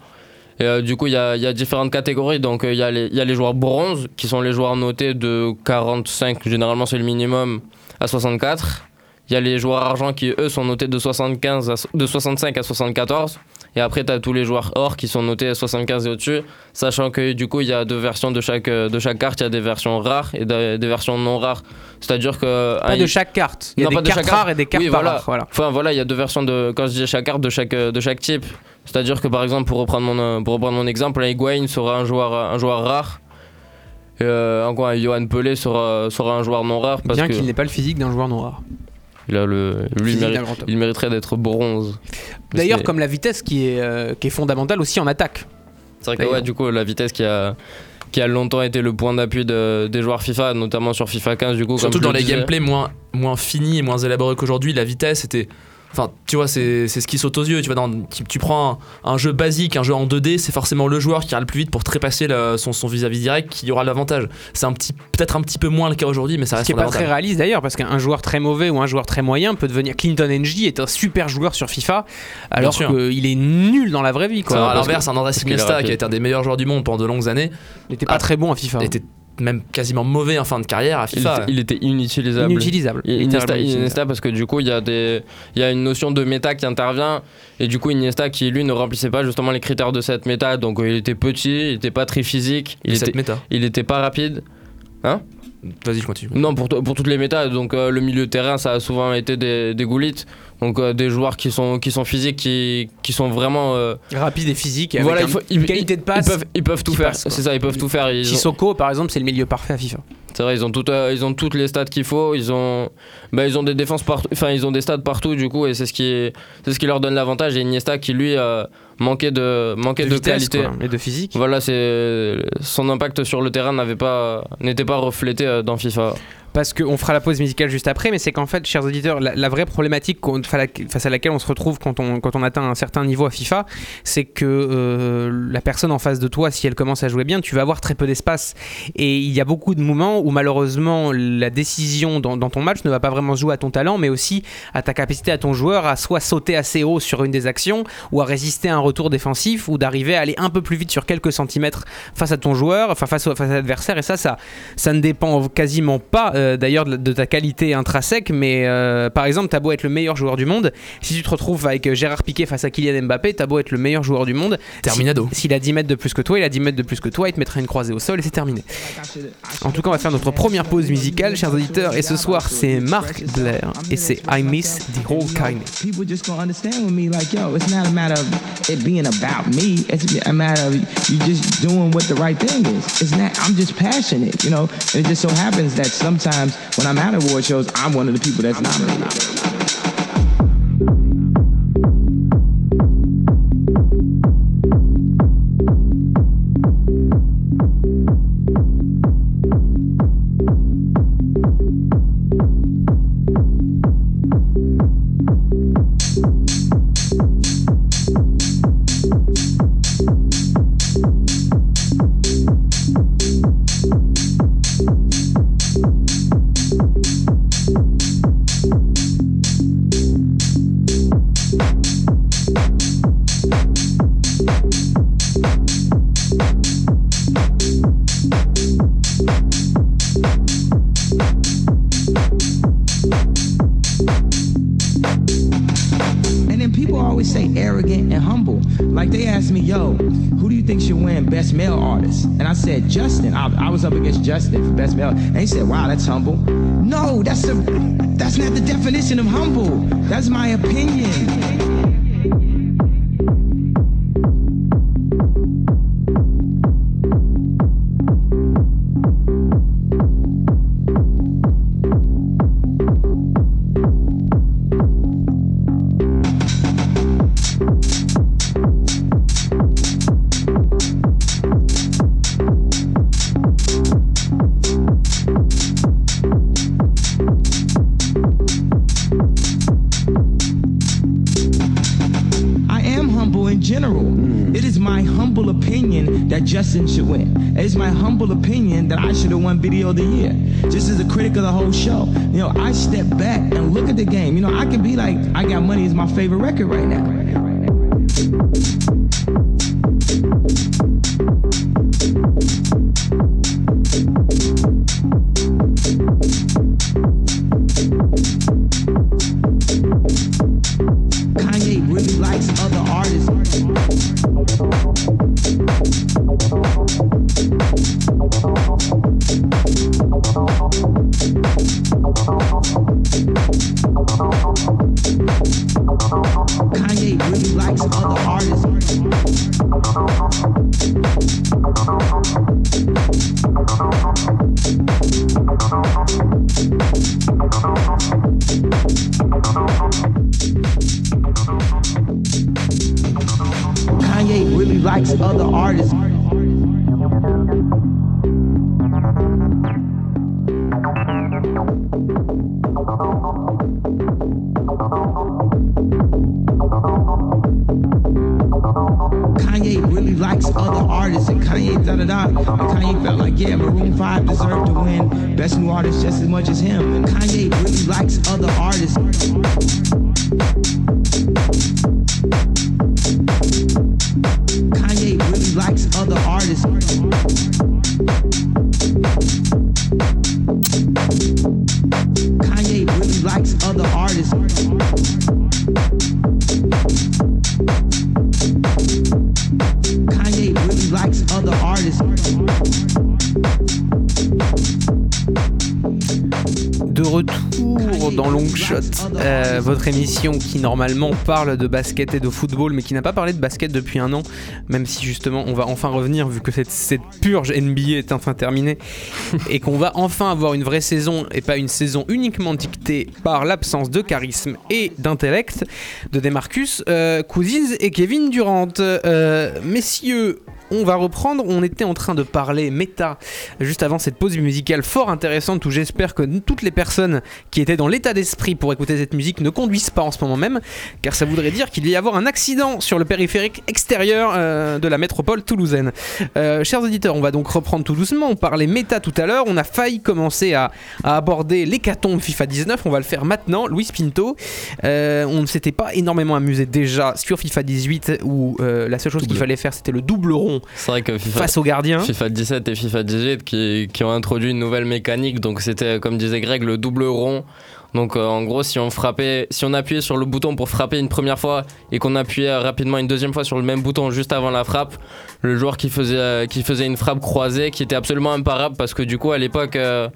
Et euh, du coup, il y y a différentes catégories. Donc, euh, il y, a les- y a les joueurs bronze, qui sont les joueurs notés de 45, généralement c'est le minimum, à 64. Il y a les joueurs argent qui, eux, sont notés de, 75 à de 65 à 74. Et après, tu as tous les joueurs or qui sont notés à 75 et au-dessus. Sachant que du coup, il y a deux versions de chaque, euh, de chaque carte. Il y a des versions rares et des, des versions non rares. C'est-à-dire que. Pas un- de chaque carte. Il y a Non, pas des de cartes rares et des cartes Oui, pas voilà. rares. Voilà. Enfin voilà, il y a deux versions de quand je dis chaque carte de chaque euh, de chaque type. C'est-à-dire que par exemple pour reprendre mon euh, pour reprendre mon exemple, Higuain sera un joueur un joueur rare. Et, euh, en quoi Johan Pelé sera sera un joueur non rare parce Bien qu'il n'ait pas le physique d'un joueur noir. Il a le lui mérite- il mériterait d'être bronze. D'ailleurs, comme la vitesse qui est, euh, qui est fondamentale aussi en attaque. c'est vrai que ouais, du coup la vitesse qui a qui a longtemps été le point d'appui de- des joueurs FIFA, notamment sur FIFA 15 du coup. Surtout comme dans le les disais. gameplays moins, moins finis et moins élaborés qu'aujourd'hui, la vitesse était. Enfin, tu vois, c'est ce qui saute aux yeux. Tu, vois, dans, tu, tu prends un, un jeu basique, un jeu en 2D, c'est forcément le joueur qui ira le plus vite pour trépasser le- son son vis-à-vis direct qui aura l'avantage. C'est un petit, peut-être un petit peu moins le cas aujourd'hui, mais ça Ce reste qui est pas très réaliste d'ailleurs, parce qu'un joueur très mauvais ou un joueur très moyen peut devenir. Clinton NG est un super joueur sur FIFA, alors qu'il est nul dans la vraie vie. Quoi. À l'inverse, un est Iniesta, qui a été un des meilleurs joueurs du monde pendant de longues années, n'était pas très bon à FIFA. était même quasiment mauvais en fin de carrière à Il FIFA. était, il était inutilisable. Inutilisable. Iniesta, parce que du coup il y a des il y a une notion de méta qui intervient et du coup Iniesta qui lui ne remplissait pas justement les critères de cette méta donc euh, il était petit il était pas très physique il cette était méta. il était pas rapide Vas-y, je continue. non pour, pour toutes les métas donc euh, le milieu de terrain ça a souvent été des, des goulites donc euh, des joueurs qui sont qui sont physiques qui, qui sont vraiment euh, Rapide et physique. et voilà il faut ils, une qualité de ils passe. peuvent ils peuvent tout faire c'est ça ils peuvent tout faire ils ont- Sissoko, par exemple, c'est le milieu parfait à FIFA. C'est vrai, ils ont, tout, euh, ils ont toutes les stats qu'il faut. Ils ont, bah, ils ont des défenses partout. Enfin, ils ont des stats partout du coup, et c'est ce qui, c'est ce qui leur donne l'avantage. Et Iniesta qui lui euh, manquait de, manquait de, vitesse, qualité. quoi, et de physique. Voilà, c'est son impact sur le terrain n'avait pas, n'était pas reflété euh, dans FIFA. Parce qu'on fera la pause musicale juste après, mais c'est qu'en fait, chers auditeurs, la, vraie problématique face à laquelle on se retrouve quand on, atteint un certain niveau à FIFA, c'est que euh, la personne en face de toi, si elle commence à jouer bien, tu vas avoir très peu d'espace. Et il y a beaucoup de moments où malheureusement la décision dans, ton match ne va pas vraiment jouer à ton talent, mais aussi à ta capacité à ton joueur à soit sauter assez haut sur une des actions, ou à résister à un retour défensif, ou d'arriver à aller un peu plus vite sur quelques centimètres face à ton joueur, enfin face, face à l'adversaire. Et ça, ça, ça ne dépend quasiment pas euh, d'ailleurs de, de ta qualité intrinsèque, mais euh, par exemple, t'as beau être le meilleur joueur du monde, si tu te retrouves avec euh, Gérard Piqué face à Kylian Mbappé, t'as beau être le meilleur joueur du monde, Terminado. si- S'il a 10 mètres de plus que toi, il a 10 mètres de plus que toi, il te mettra une croisée au sol et c'est terminé. En tout cas, on va faire notre première pause musicale, chers auditeurs, et ce soir, c'est Marc Blair et c'est I Miss the Whole Kindness. People just gonna understand with me, like, yo, it's not a matter of it being about me. It's a matter of you just doing what the right thing is. It's not. I'm just passionate, you know? And it just so happens that sometimes when I'm at award shows, I'm one of the people that's nominated. Said, Justin. I, I was up against Justin for Best Male. And he said, wow, that's humble. No, that's a, that's not the definition of humble. That's my opinion. You know, I step back and look at the game. You know, I can be like, I Got Money is my favorite record right now. Best New Artist just as much as him. And Kanye really likes other artists. Kanye really likes other artists. Dans Long Shot, euh, votre émission qui normalement parle de basket et de football, mais qui n'a pas parlé de basket depuis un an, même si justement on va enfin revenir vu que cette, cette purge NBA est enfin terminée et qu'on va enfin avoir une vraie saison et pas une saison uniquement dictée par l'absence de charisme et d'intellect de Demarcus euh, Cousins et Kevin Durant. Euh, messieurs, on va reprendre. On était en train de parler méta juste avant cette pause musicale fort intéressante où j'espère que toutes les personnes qui étaient dans l'état d'esprit pour écouter cette musique ne conduisent pas en ce moment même, car ça voudrait dire qu'il y avoir un accident sur le périphérique extérieur euh, de la métropole toulousaine. Euh, chers auditeurs, on va donc reprendre tout doucement. On parlait méta tout à l'heure. On a failli commencer à, à aborder l'hécatombe FIFA 19. On va le faire maintenant. Louis Pinto, euh, on ne s'était pas énormément amusé déjà sur FIFA 18 où la seule chose qu'il fallait faire c'était le double rond C'est vrai que FIFA, face au gardien. FIFA 17 et FIFA 18 qui, qui ont introduit une nouvelle mécanique. Donc c'était, comme disait Greg, le double rond. Donc euh, en gros, si on frappait, si on appuyait sur le bouton pour frapper une première fois et qu'on appuyait rapidement une deuxième fois sur le même bouton juste avant la frappe, le joueur qui faisait, euh, qui faisait une frappe croisée qui était absolument imparable parce que du coup à l'époque euh,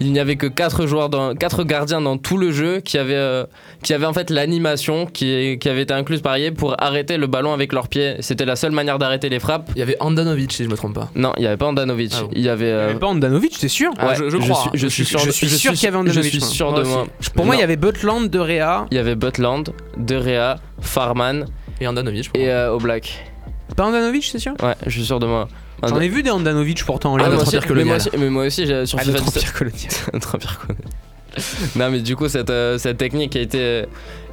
il n'y avait que 4 joueurs dans, quatre gardiens dans tout le jeu qui avaient, euh, qui avaient en fait l'animation qui, qui avait été incluse par pour arrêter le ballon avec leurs pieds. C'était la seule manière d'arrêter les frappes. Il y avait Andanovic si je me trompe pas. Non, il n'y avait pas Andanovic. Ah bon. Il y avait. euh, Il y avait pas Andanovic, c'est sûr. Ah, je- je crois, suis, je suis sûr, Je suis sûr qu'il y avait Andanovic, Je suis moi. sûr Moi de aussi. Moi. Pour moi, il y avait Butland, De Rea. Il y avait Butland, De Rea, Farman Et Andanovic, je crois. et euh, Oblak. Pas Andanovic, c'est sûr? Ouais, je suis sûr de moi. J'en ai vu des Andanovic pourtant en Ah, notre empire mais moi colonial. aussi, mais moi aussi, j'ai- sur Ah, FIFA notre 17 empire colonial. Notre empire colonial. non, mais du coup, cette, euh, cette technique a été,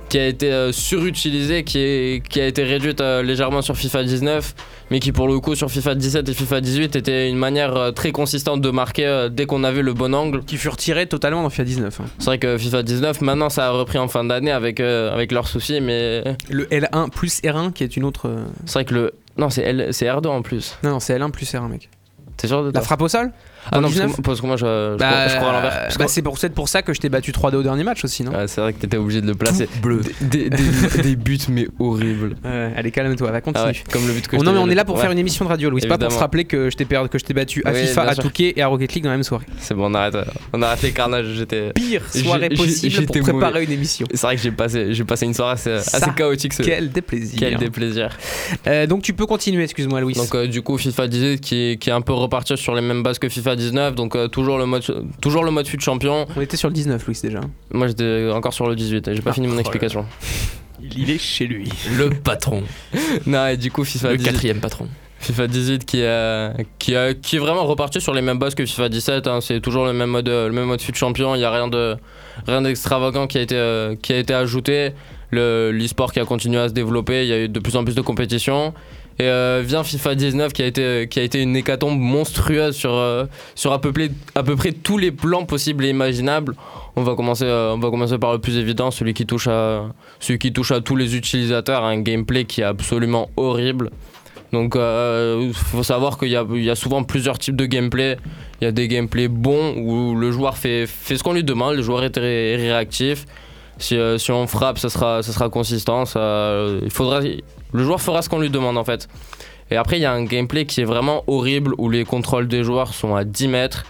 qui a été euh, surutilisée, qui, est, qui a été réduite euh, légèrement sur FIFA 19, mais qui pour le coup sur FIFA 17 et FIFA 18 était une manière euh, très consistante de marquer euh, dès qu'on avait le bon angle. Qui fut retiré totalement dans FIFA 19. hein. C'est vrai que FIFA 19, maintenant ça a repris en fin d'année avec, euh, avec leurs soucis, mais Le L1 plus R1 qui est une autre. euh, c'est vrai que le. Non, c'est L- c'est R2 en plus. Non, non, c'est L1 plus R1, mec. T'es sûr de La toi frappe au sol? Ah non, parce 19? que, parce que moi je, je, crois, je crois à l'envers. Bah, c'est pour, ça que je t'ai battu 3-2 au dernier match aussi, non Ouais, c'est vrai que t'étais obligé de le placer. bleu. Des, des- des buts, mais horribles. Ouais, Allez, calme-toi, va Ah continue. ouais, comme le but que Oh non, mais on est là pour ouais, faire une émission de radio, Louis. C'est pas pour se rappeler que je t'ai perdu, que je t'ai battu à Oui, FIFA, à. Touquet et à Rocket League dans la même soirée. C'est bon, on arrête. On arrête les carnages. J'étais. Pire soirée possible pour préparer une émission. C'est vrai que j'ai passé, j'ai passé une soirée assez, chaotique. Ce... Quel déplaisir. Quel déplaisir. Euh, donc tu peux continuer, excuse-moi, Louis. Donc euh, du coup FIFA 18 qui, qui est un peu reparti sur les mêmes bases que FIFA 19 donc euh, toujours le mode toujours le mode fut champion. On était sur le 19, Louis, déjà. Moi j'étais encore sur le 18 et j'ai pas Ah, fini mon oh explication. Il est chez lui. Le patron. non et du coup FIFA Le 18 quatrième patron. FIFA 18 qui, euh, qui, euh, qui est vraiment reparti sur les mêmes bases que FIFA 17. hein. C'est toujours le même mode, le même mode fut champion. Il n'y a rien de rien d'extravagant qui a été euh, qui a été ajouté. Le l'e-sport qui a continué à se développer. Il y a eu de plus en plus de compétitions. Et euh, vient FIFA 19 qui a été qui a été une hécatombe monstrueuse sur euh, sur à peu près à peu près tous les plans possibles et imaginables. On va commencer euh, on va commencer par le plus évident, celui qui touche à celui qui touche à tous les utilisateurs, un gameplay qui est absolument horrible. Donc il faut savoir qu'il y y a souvent plusieurs types de gameplay. Il y a des gameplays bons où le joueur fait, fait ce qu'on lui demande, le joueur est ré- réactif. Si, euh, si on frappe, ça sera, consistant. Euh, il faudra, le joueur fera ce qu'on lui demande en fait. Et après, il y a un gameplay qui est vraiment horrible où les contrôles des joueurs sont à 10 mètres.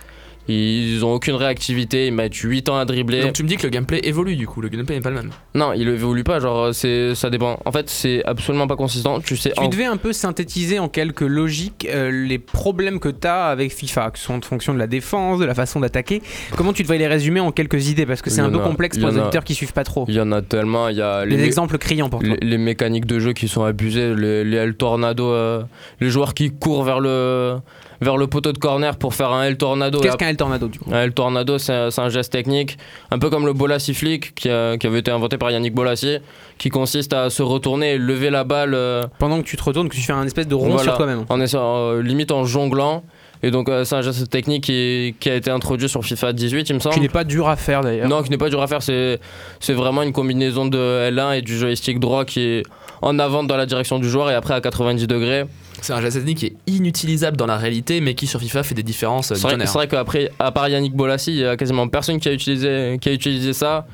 Ils ont aucune réactivité, ils mettent 8 ans à dribbler. Donc tu me dis que le gameplay évolue du coup, le gameplay n'est pas le même. Non, il évolue pas, genre c'est ça dépend. En fait, c'est absolument pas consistant. Tu sais Tu en- devais un peu synthétiser en quelques logiques euh, les problèmes que tu as avec FIFA, que ce soit en fonction de la défense, de la façon d'attaquer. Comment tu devrais les résumer en quelques idées? Parce que c'est un peu a- complexe pour les auditeurs qui suivent pas trop. Il y en a tellement, il y a Des les, exemples criants pour toi. les, les mécaniques de jeu qui sont abusées, les, les L tornado, euh, les joueurs qui courent vers le vers le poteau de corner pour faire un L tornado. Qu'est-ce qu'un El Tornado du coup Un L tornado, c'est un, geste technique, un peu comme le Bolassi flick qui, a- qui avait été inventé par Yannick Bolassi, qui consiste à se retourner et lever la balle euh, Pendant que tu te retournes, que tu fais un espèce de rond Voilà. sur toi-même. en essayant, euh, limite en jonglant. Et donc euh, c'est un geste technique qui, qui a été introduit sur FIFA 18, il me semble. Qui n'est pas dur à faire d'ailleurs. Non, qui n'est pas dur à faire, c'est c'est vraiment une combinaison de L1 et du joystick droit qui est en avant dans la direction du joueur et après à 90 degrés. C'est un geste technique qui est inutilisable dans la réalité, mais qui sur FIFA fait des différences euh, C'est vrai, qu'après, à part Yannick Bolassi, il y a quasiment personne qui a utilisé, qui a utilisé ça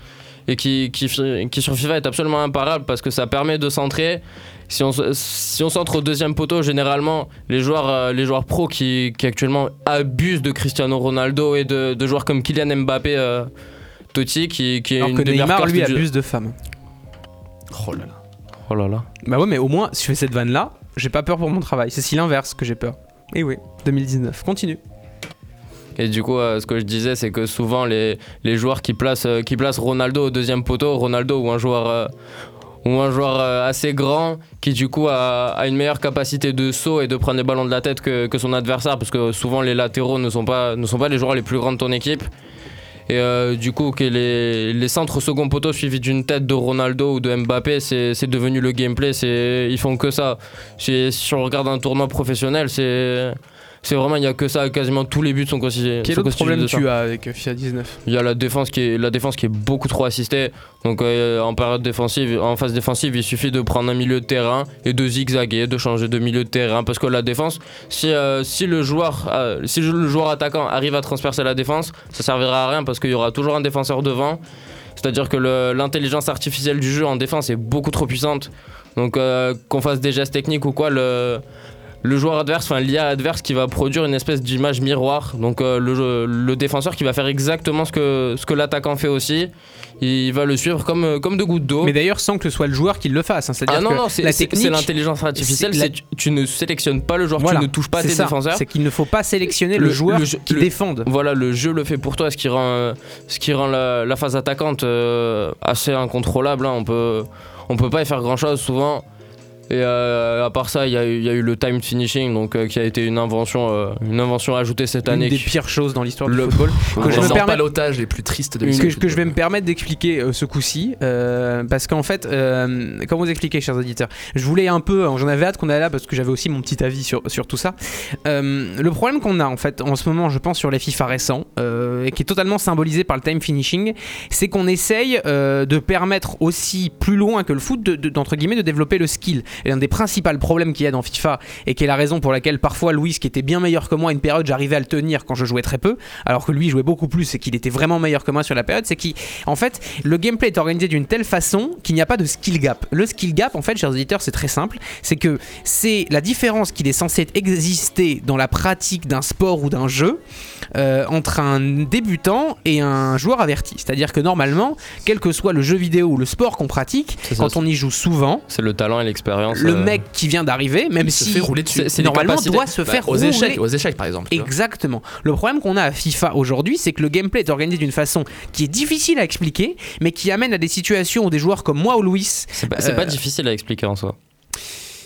et qui, qui, qui sur FIFA est absolument imparable parce que ça permet de centrer. Si on, si on centre au deuxième poteau, généralement, les joueurs, euh, les joueurs pros qui, qui actuellement abusent de Cristiano Ronaldo et de, de joueurs comme Kylian Mbappé, euh, Totti, qui, qui est Alors une que des meilleures Neymar, lui, abuse de femmes. Oh là là. Oh là là. Bah ouais, mais au moins, si je fais cette vanne là, j'ai pas peur pour mon travail. C'est si l'inverse que j'ai peur. Et oui, 2019. Continue. Et du coup, euh, ce que je disais, c'est que souvent les, les joueurs qui placent, euh, qui placent Ronaldo au deuxième poteau, Ronaldo ou un joueur, euh, ou un joueur euh, assez grand qui du coup a, a une meilleure capacité de saut et de prendre les ballons de la tête que, que son adversaire parce que souvent les latéraux ne sont pas, ne sont pas les joueurs les plus grands de ton équipe. Et euh, du coup, les, les centres second poteau suivis d'une tête de Ronaldo ou de Mbappé, c'est devenu le gameplay. Ils font que ça. Si on regarde un tournoi professionnel, c'est c'est vraiment, il n'y a que ça. Quasiment tous les buts sont constitués. Quel autre problème de tu as avec FIFA 19 Il y a la défense qui est, la défense qui est beaucoup trop assistée. Donc euh, en période défensive, en phase défensive, il suffit de prendre un milieu de terrain et de zigzaguer, de changer de milieu de terrain. Parce que la défense, si, euh, si, le, joueur, euh, si le joueur attaquant arrive à transpercer la défense, ça servira à rien parce qu'il y aura toujours un défenseur devant. C'est-à-dire que l'intelligence artificielle du jeu en défense est beaucoup trop puissante. Donc euh, qu'on fasse des gestes techniques ou quoi, le, le joueur adverse, enfin l'IA adverse qui va produire une espèce d'image miroir. Donc euh, le, défenseur qui va faire exactement ce que, ce que l'attaquant fait aussi. Il va le suivre comme, euh, comme de gouttes d'eau. Mais d'ailleurs, sans que ce soit le joueur qui le fasse. hein. C'est-à-dire Ah non, que non, c'est la c'est- technique. c'est l'intelligence artificielle. la- Tu, tu ne sélectionnes pas le joueur, Voilà, tu ne touches pas tes ça. défenseurs. C'est qu'il ne faut pas sélectionner le, Le- joueur le qui le- défende. Voilà, le jeu le fait pour toi, ce qui rend, euh, ce qui rend la, la phase attaquante euh, assez incontrôlable. hein. On peut, on peut pas y faire grand chose souvent. Et euh, à part ça, il y, a eu- il y a eu le time finishing, donc euh, qui a été une invention, euh, une invention ajoutée cette Une année. des qui- pires choses dans l'histoire du football. Que je On me permets l'otage les plus tristes de que, l'histoire. je- que je vais me permettre d'expliquer ce coup-ci, parce qu'en fait, comment vous expliquer, chers auditeurs? Je voulais un peu, j'en avais hâte qu'on aille là, parce que j'avais aussi mon petit avis sur, sur tout ça. Le problème qu'on a en fait en ce moment, je pense, sur les FIFA récents, et qui est totalement symbolisé par le time finishing, c'est qu'on essaye de permettre aussi plus loin que le foot, de- de- d'entre guillemets, de développer le skill. Et l'un des principaux problèmes qu'il y a dans FIFA, et qui est la raison pour laquelle parfois Louis, qui était bien meilleur que moi à une période, j'arrivais à le tenir quand je jouais très peu, alors que lui jouait beaucoup plus et qu'il était vraiment meilleur que moi sur la période, c'est qu'en fait, le gameplay est organisé d'une telle façon qu'il n'y a pas de skill gap. Le skill gap, en fait, chers auditeurs, c'est très simple, c'est que c'est la différence qu'il est censé exister dans la pratique d'un sport ou d'un jeu euh, entre un débutant et un joueur averti. C'est-à-dire que normalement, quel que soit le jeu vidéo ou le sport qu'on pratique, ça, quand on y joue souvent, C'est le talent et l'expérience. Le euh, mec qui vient d'arriver, même Il se si fait rouler dessus. c'est- normalement doit se Bah, faire aux rouler échecs, aux échecs par exemple. Exactement. Le problème qu'on a à FIFA aujourd'hui, c'est que le gameplay est organisé d'une façon qui est difficile à expliquer, mais qui amène à des situations où des joueurs comme moi ou Louis, C'est pas, Euh, pas difficile à expliquer en soi.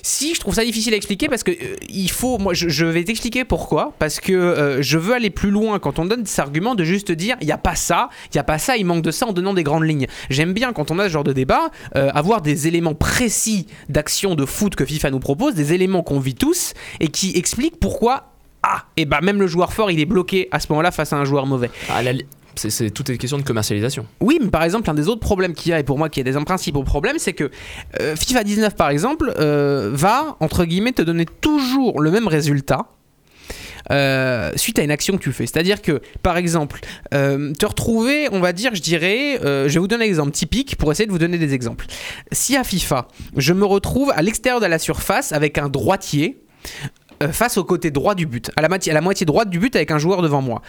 Si je trouve ça difficile à expliquer parce que euh, il faut, moi je, vais t'expliquer pourquoi, parce que euh, je veux aller plus loin quand on donne cet argument de juste dire il y a pas ça, il y a pas ça, il manque de ça en donnant des grandes lignes. J'aime bien quand on a ce genre de débat euh, avoir des éléments précis d'action de foot que FIFA nous propose, des éléments qu'on vit tous et qui expliquent pourquoi ah et bah même le joueur fort il est bloqué à ce moment-là face à un joueur mauvais. Li- c'est, c'est tout est question de commercialisation. Oui, mais par exemple, un des autres problèmes qu'il y a, et pour moi qui est des principaux problèmes, c'est que euh, FIFA 19, par exemple, euh, va, entre guillemets, te donner toujours le même résultat. euh, suite à une action que tu fais. C'est-à-dire que, par exemple, te retrouver, on va dire, je dirais, je vais vous donner un exemple typique pour essayer de vous donner des exemples. Si à FIFA, je me retrouve à l'extérieur de la surface avec un droitier face au côté droit du but, à la, à la moitié droite du but avec un joueur devant moi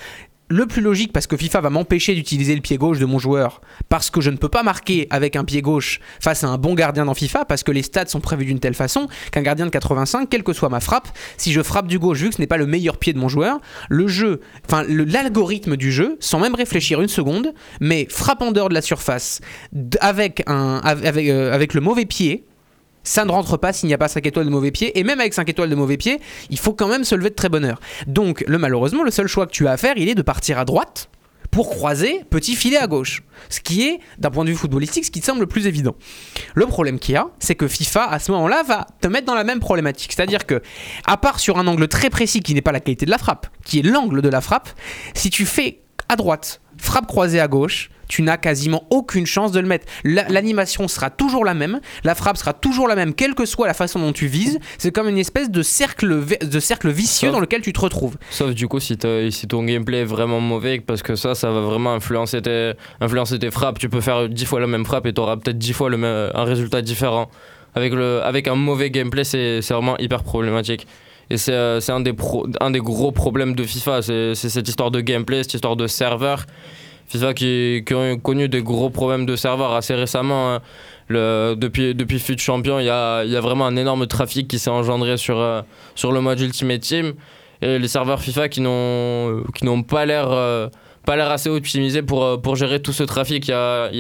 le plus logique parce que FIFA va m'empêcher d'utiliser le pied gauche de mon joueur parce que je ne peux pas marquer avec un pied gauche face à un bon gardien dans FIFA parce que les stats sont prévus d'une telle façon qu'un gardien de 85, quelle que soit ma frappe, si je frappe du gauche vu que ce n'est pas le meilleur pied de mon joueur, le jeu, enfin l'algorithme du jeu, sans même réfléchir une seconde, mais frappe en dehors de la surface avec, un, euh, avec le mauvais pied, ça ne rentre pas s'il n'y a pas 5 étoiles de mauvais pied. Et même avec 5 étoiles de mauvais pied, il faut quand même se lever de très bonne heure. Donc, le, malheureusement, le seul choix que tu as à faire, il est de partir à droite pour croiser petit filet à gauche. Ce qui est, d'un point de vue footballistique, ce qui te semble le plus évident. Le problème qu'il y a, c'est que FIFA, à ce moment-là, va te mettre dans la même problématique. C'est-à-dire que, à part sur un angle très précis qui n'est pas la qualité de la frappe, qui est l'angle de la frappe, si tu fais à droite, frappe croisée à gauche, tu n'as quasiment aucune chance de le mettre. La- L'animation sera toujours la même, la frappe sera toujours la même, quelle que soit la façon dont tu vises. C'est comme une espèce de cercle, de cercle vicieux Sauf- dans lequel tu te retrouves. Sauf du coup si, ton gameplay est vraiment mauvais, parce que ça, ça va vraiment influencer tes, influencer tes frappes. Tu peux faire 10 fois la même frappe et tu auras peut-être 10 fois le même- un résultat différent. Avec, le, avec un mauvais gameplay, c'est vraiment hyper problématique. Et c'est euh, un, des gros problèmes de FIFA, c'est cette histoire de gameplay, cette histoire de serveur. FIFA qui, qui ont connu des gros problèmes de serveur assez récemment. hein. Depuis, depuis FUT Champion, il y a, vraiment un énorme trafic qui s'est engendré sur, euh, le mode Ultimate Team. Et les serveurs FIFA qui n'ont pas l'air euh, pas l'air assez optimisé pour, euh, pour gérer tout ce trafic. Il y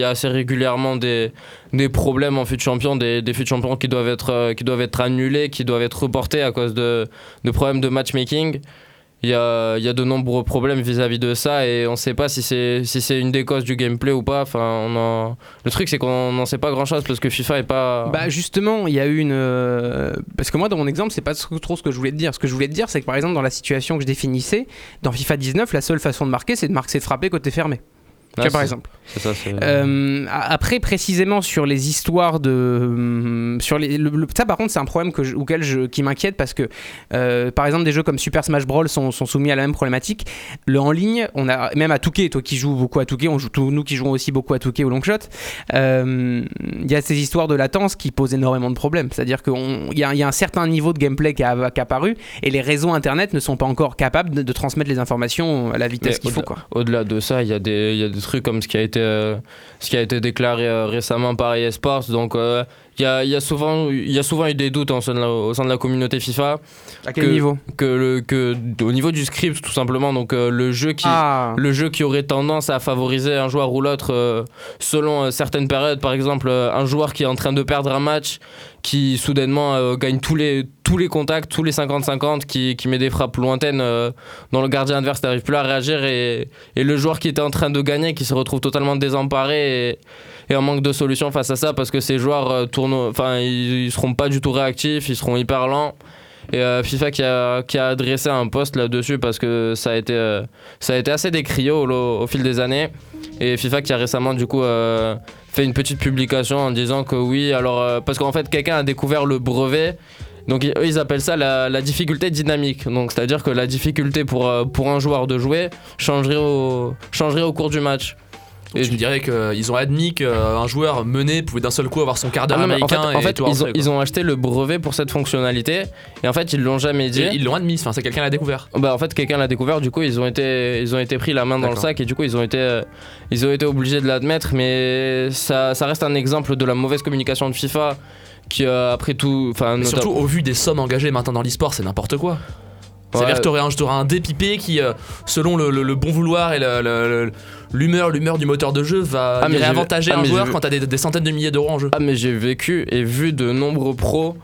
a, assez régulièrement des, des problèmes en fut champion, des, des fut champions qui doivent, être, euh, qui doivent être annulés, qui doivent être reportés à cause de, de problèmes de matchmaking. Il y a, y a de nombreux problèmes vis-à-vis de ça et on ne sait pas si c'est si c'est une des causes du gameplay ou pas. Enfin, on Le truc, c'est qu'on n'en sait pas grand-chose parce que FIFA est pas. Bah justement, il y a eu une euh, parce que moi dans mon exemple, c'est pas trop ce que je voulais te dire. Ce que je voulais te dire, c'est que par exemple dans la situation que je définissais, dans FIFA 19, la seule façon de marquer, c'est de marquer, de frapper côté fermé. Vois, par c'est- exemple? ça, Euh, après, précisément sur les histoires de. hum, Sur les, le- le- ça, par contre, c'est un problème que je- auquel je, qui m'inquiète parce que, euh, par exemple, des jeux comme Super Smash Bros. Sont, sont soumis à la même problématique. Le en ligne, on a même à Touquet, toi qui joues beaucoup à Touquet, on joue, nous qui jouons aussi beaucoup à Touquet au long shot, euh, il y a ces histoires de latence qui posent énormément de problèmes. C'est-à-dire qu'il y, y a un certain niveau de gameplay qui a, qui a apparu et les réseaux internet ne sont pas encore capables de, de transmettre les informations à la vitesse qu'il faut. au-delà- de ça, il y, a des- il y a des trucs comme ce qui a été, euh, ce qui a été déclaré euh, récemment par eSports. Donc, euh, il y, a, y, a souvent, y a souvent eu des doutes au sein de la, au sein de la communauté FIFA À quel Que- niveau? que, le, que au niveau du script, tout simplement. Donc, euh, le jeu qui. Ah, Le jeu qui aurait tendance à favoriser un joueur ou l'autre euh, selon euh, certaines périodes. Par exemple, un joueur qui est en train de perdre un match, qui soudainement euh, gagne tous les, contacts, tous les 50-50, qui, qui met des frappes lointaines euh, dont le gardien adverse n'arrive plus à réagir. Et, le joueur qui était en train de gagner, qui se retrouve totalement désemparé et, et en manque de solution face à ça, parce que ces joueurs euh, seront pas du tout réactifs, ils seront hyper lents. Et euh, FIFA qui a, qui adressé un post là-dessus parce que ça a été, assez décrié au fil des années. Et FIFA qui a récemment euh, fait une petite publication en disant que oui, alors euh, parce qu'en fait quelqu'un a découvert le brevet. Donc eux ils appellent ça la, difficulté dynamique. Donc c'est-à-dire que la difficulté pour, euh, un joueur de jouer changerait au cours du match. Et je me dirais qu'ils ont admis qu'un joueur mené pouvait d'un seul coup avoir son quart d'heure Ah en fait, américain en fait, tout ils, ont, rentrer, ils ont acheté le brevet pour cette fonctionnalité et en fait ils l'ont jamais dit. Et Ils l'ont admis, enfin, c'est quelqu'un l'a découvert. Bah en fait quelqu'un l'a découvert du coup ils ont été ils ont été pris la main dans le sac et du coup ils ont été euh, ils ont été obligés de l'admettre mais ça, ça reste un exemple de la mauvaise communication de FIFA qui euh, après tout surtout au vu des sommes engagées maintenant dans l'e-sport, c'est n'importe quoi. C'est-à-dire que t'aurais un, t'aurais un dépipé qui, euh, selon le, le- le bon vouloir et l'humeur, l'humeur du moteur de jeu, va Ah, mais irait j'ai- avantager ah, un joueur quand t'as des, des centaines de milliers d'euros en jeu. ah mais j'ai vécu et vu de nombreux pros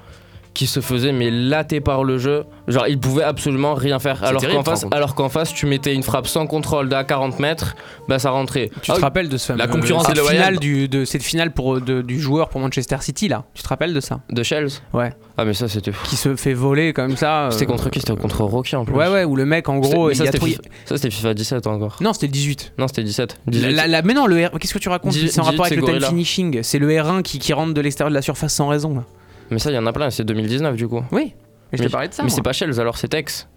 qui se faisaient mais latter par le jeu genre ils pouvaient absolument rien faire alors qu'en face contre. alors qu'en face tu mettais une frappe sans contrôle d'à 40 mètres bah ça rentrait Tu Ah, te rappelles de ce la fameux- concurrence finale du de cette finale pour de- du joueur pour Manchester City là. Tu te rappelles de ça? De Shells Ouais. ah mais ça c'était Qui se fait voler comme ça. euh, c'était contre qui? C'était contre Rocky en plus Ouais ouais où le mec en gros mais il ça c'était FIFA, ça, c'était FIFA 17 encore Non c'était le 18. non c'était 17 La- 18 la- la- mais non le R... qu'est-ce que tu racontes 18, C'est en rapport avec le time finishing? C'est le R1 qui, qui rentre de l'extérieur de la surface sans raison là. Mais ça il y en a plein c'est 2019 du coup Oui. Je Mais- t'ai parlé de ça. mais c'est pas Shells alors c'est Tex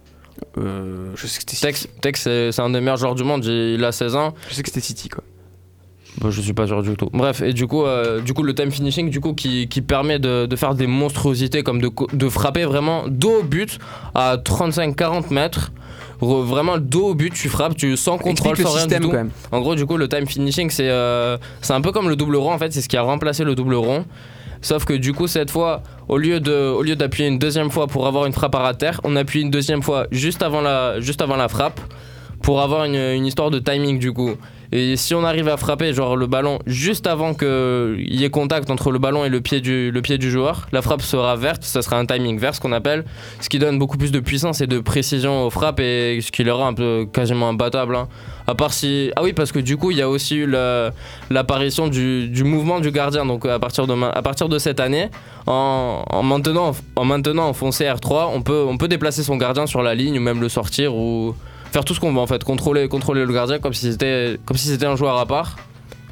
Euh, je sais que c'était Tex, Tex c'est c'est un des meilleurs joueurs du monde, il a 16 ans. Je sais que c'était City quoi. Bah, je suis pas sûr du tout. Bref, et du coup, euh, du coup le time finishing du coup, qui, qui permet de, de faire des monstruosités comme de, de frapper vraiment dos au but à 35-40 mètres. Re- vraiment dos au but, tu frappes, tu sans contrôle, Explique le sans rien du système tout. quand même. En gros, du coup, le time finishing, c'est euh, c'est un peu comme le double rond en fait, c'est ce qui a remplacé le double rond. Sauf que du coup, cette fois, au lieu d'appuyer une deuxième fois pour avoir une frappe à terre, on appuie une deuxième fois juste avant la, juste avant la frappe pour avoir une, une histoire de timing du coup. Et si on arrive à frapper genre le ballon juste avant qu'il y ait contact entre le ballon et le pied, du, le pied du joueur, la frappe sera verte, ça sera un timing vert ce qu'on appelle, ce qui donne beaucoup plus de puissance et de précision aux frappes et ce qui les rend un peu quasiment imbattables. hein. À part si... Ah oui parce que du coup il y a aussi eu l'apparition du, du mouvement du gardien. Donc à partir de, à partir de cette année, en, en maintenant, en maintenant en foncé R3, on peut, on peut déplacer son gardien sur la ligne ou même le sortir ou faire tout ce qu'on veut en fait, contrôler, contrôler le gardien comme si c'était comme si c'était un joueur à part,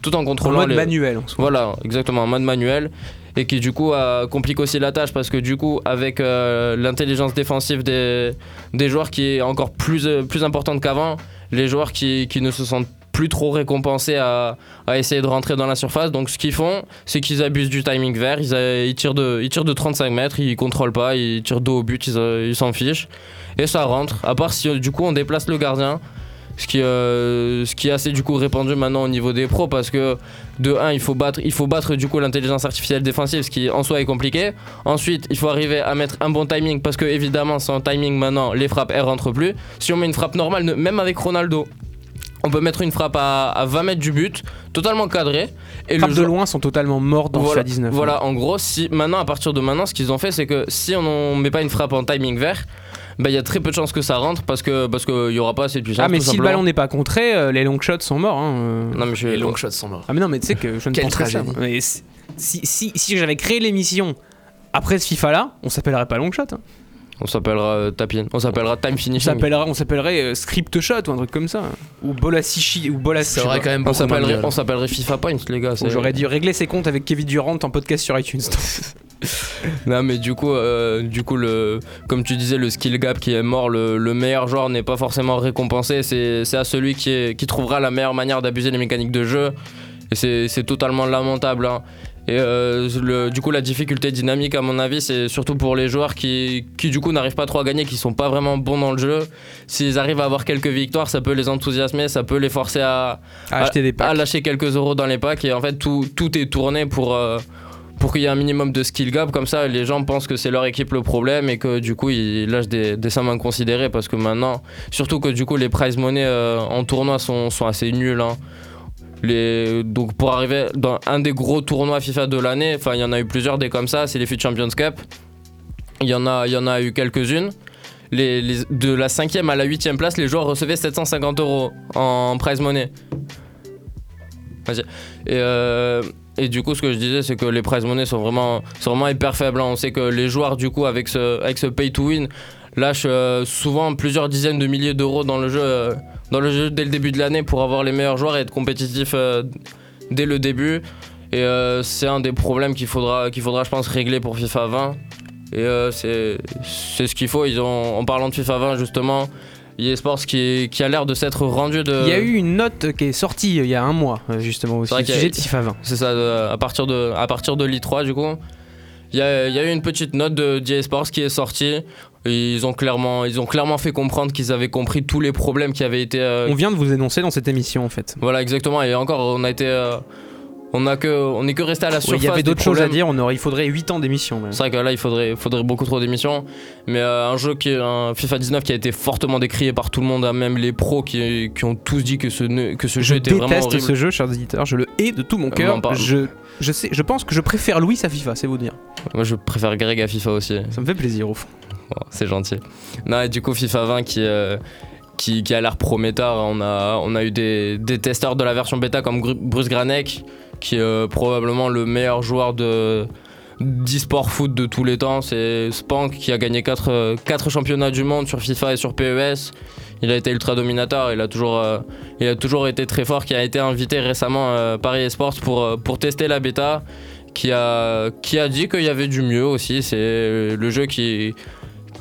tout en En contrôlant mode les- manuel. en soi. voilà, exactement, en mode manuel. Et qui du coup euh, complique aussi la tâche parce que du coup, avec euh, l'intelligence défensive des, des joueurs qui est encore plus, euh, plus importante qu'avant, les joueurs qui, qui ne se sentent plus trop récompensés à, à essayer de rentrer dans la surface. Donc ce qu'ils font, c'est qu'ils abusent du timing vert. Ils, tirent de, ils tirent de 35 mètres, ils contrôlent pas, ils tirent dos au but, ils euh, ils s'en fichent. Et ça rentre. À part si du coup on déplace le gardien. Ce qui, euh, ce qui est assez du coup répandu maintenant au niveau des pros parce que de 1 il faut battre il faut battre du coup l'intelligence artificielle défensive ce qui en soi est compliqué ensuite il faut arriver à mettre un bon timing parce que évidemment sans timing maintenant les frappes elles rentrent plus si on met une frappe normale même avec Ronaldo On peut mettre une frappe à, à 20 mètres du but, totalement cadrée. Et Les frappes de joueur- loin sont totalement mortes dans voilà, FIFA 19. Voilà, en gros, si maintenant, à partir de maintenant, ce qu'ils ont fait, c'est que si on ne met pas une frappe en timing vert, bah, il y a très peu de chances que ça rentre parce que parce qu'il y aura pas assez de puissance. Ah, mais si le ballon n'est pas contré, euh, les long shots sont morts. hein, euh. Non, mais je Les long shots sont morts. Ah, mais non, mais tu sais que je ne pense pas ça. tragédie. Mais si, si, si, si j'avais créé l'émission après ce FIFA là, on s'appellerait pas long shot. hein. On s'appellera euh, tapin. On s'appellera time On finishing. on s'appellerait euh, script shot ou un truc comme ça. Ou Bolasichi ou Bolas. C'est vrai quand même On s'appellerait, on s'appellerait FIFA Points, les gars. J'aurais dû régler ses comptes avec Kevin Durant en podcast sur iTunes. Non, mais du coup, euh, du coup, le, comme tu disais, le skill gap qui est mort, le, le meilleur joueur n'est pas forcément récompensé. C'est, c'est à celui qui, est- qui trouvera la meilleure manière d'abuser les mécaniques de jeu. Et c'est, c'est totalement lamentable. hein. Et euh, le- du coup, la difficulté dynamique, à mon avis, c'est surtout pour les joueurs qui, qui du coup, n'arrivent pas trop à gagner, qui sont pas vraiment bons dans le jeu. S'ils arrivent à avoir quelques victoires, ça peut les enthousiasmer, ça peut les forcer à, À acheter des à lâcher quelques euros dans les packs et en fait tout, tout est tourné pour, euh, pour qu'il y ait un minimum de skill gap comme ça les gens pensent que c'est leur équipe le problème et que du coup ils lâchent des, des sommes inconsidérées parce que maintenant surtout que du coup les prize money euh, en tournoi sont, sont assez nuls hein. Donc pour arriver dans un des gros tournois FIFA de l'année, enfin il y en a eu plusieurs des comme ça, c'est les FUT Champions Cup. Il y en a, eu quelques-unes. De la cinquième à la huitième place, les joueurs recevaient 750 euros en prize money. Euh, et du coup, ce que je disais, c'est que les prize money sont vraiment, sont hyper faibles. hein. On sait que les joueurs, du coup, avec ce, avec ce pay to win, lâchent euh, souvent plusieurs dizaines de milliers d'euros dans le jeu, euh, dans le jeu dès le début de l'année pour avoir les meilleurs joueurs et être compétitifs euh, dès le début. Et euh, c'est un des problèmes qu'il faudra, qu'il faudra, je pense, régler pour FIFA 20. Et euh, c'est c'est ce qu'il faut. Ils ont, en parlant de FIFA 20, justement, EA Sports qui, qui a l'air de s'être rendu de. Il y a eu une note qui est sortie il y a un mois, justement, au a- sujet de FIFA 20. C'est ça, à partir de, à partir de l'I3 du coup. Il y a, il y a eu une petite note de d'EA Sports qui est sortie. Ils ont clairement, ils ont clairement fait comprendre qu'ils avaient compris tous les problèmes qui avaient été. euh, On vient de vous énoncer dans cette émission, en fait. Voilà, exactement. Et encore, on a été, euh, on a que, on est que resté à la surface. Il y avait d'autres choses à dire, on aurait, il faudrait 8 ans d'émission. C'est vrai que là, il faudrait, faudrait beaucoup trop d'émissions. Mais euh, un jeu qui est un FIFA 19 qui a été fortement décrié par tout le monde, hein, même les pros qui, qui ont tous dit que ce, que ce Je jeu était vraiment déteste horrible. ce jeu, chers auditeurs. Je le hais de tout mon cœur. Je, je, sais, je pense que je préfère Louis à FIFA, c'est vous dire. Moi, je préfère Greg à FIFA aussi. Ça me fait plaisir, au fond. C'est gentil. Non, et du coup, FIFA 20 qui, euh, qui, qui a l'air prometteur. On a, on a eu des, des testeurs de la version bêta comme Bruce Granek, qui est euh, probablement le meilleur joueur de d'e-sport foot de tous les temps. C'est Spank qui a gagné 4, championnats du monde sur FIFA et sur PES. Il a été ultra dominateur, il a toujours, euh, il a toujours été très fort, qui a été invité récemment euh, par eSports pour, euh, pour tester la bêta, qui a, qui a dit qu'il y avait du mieux aussi. C'est le jeu qui,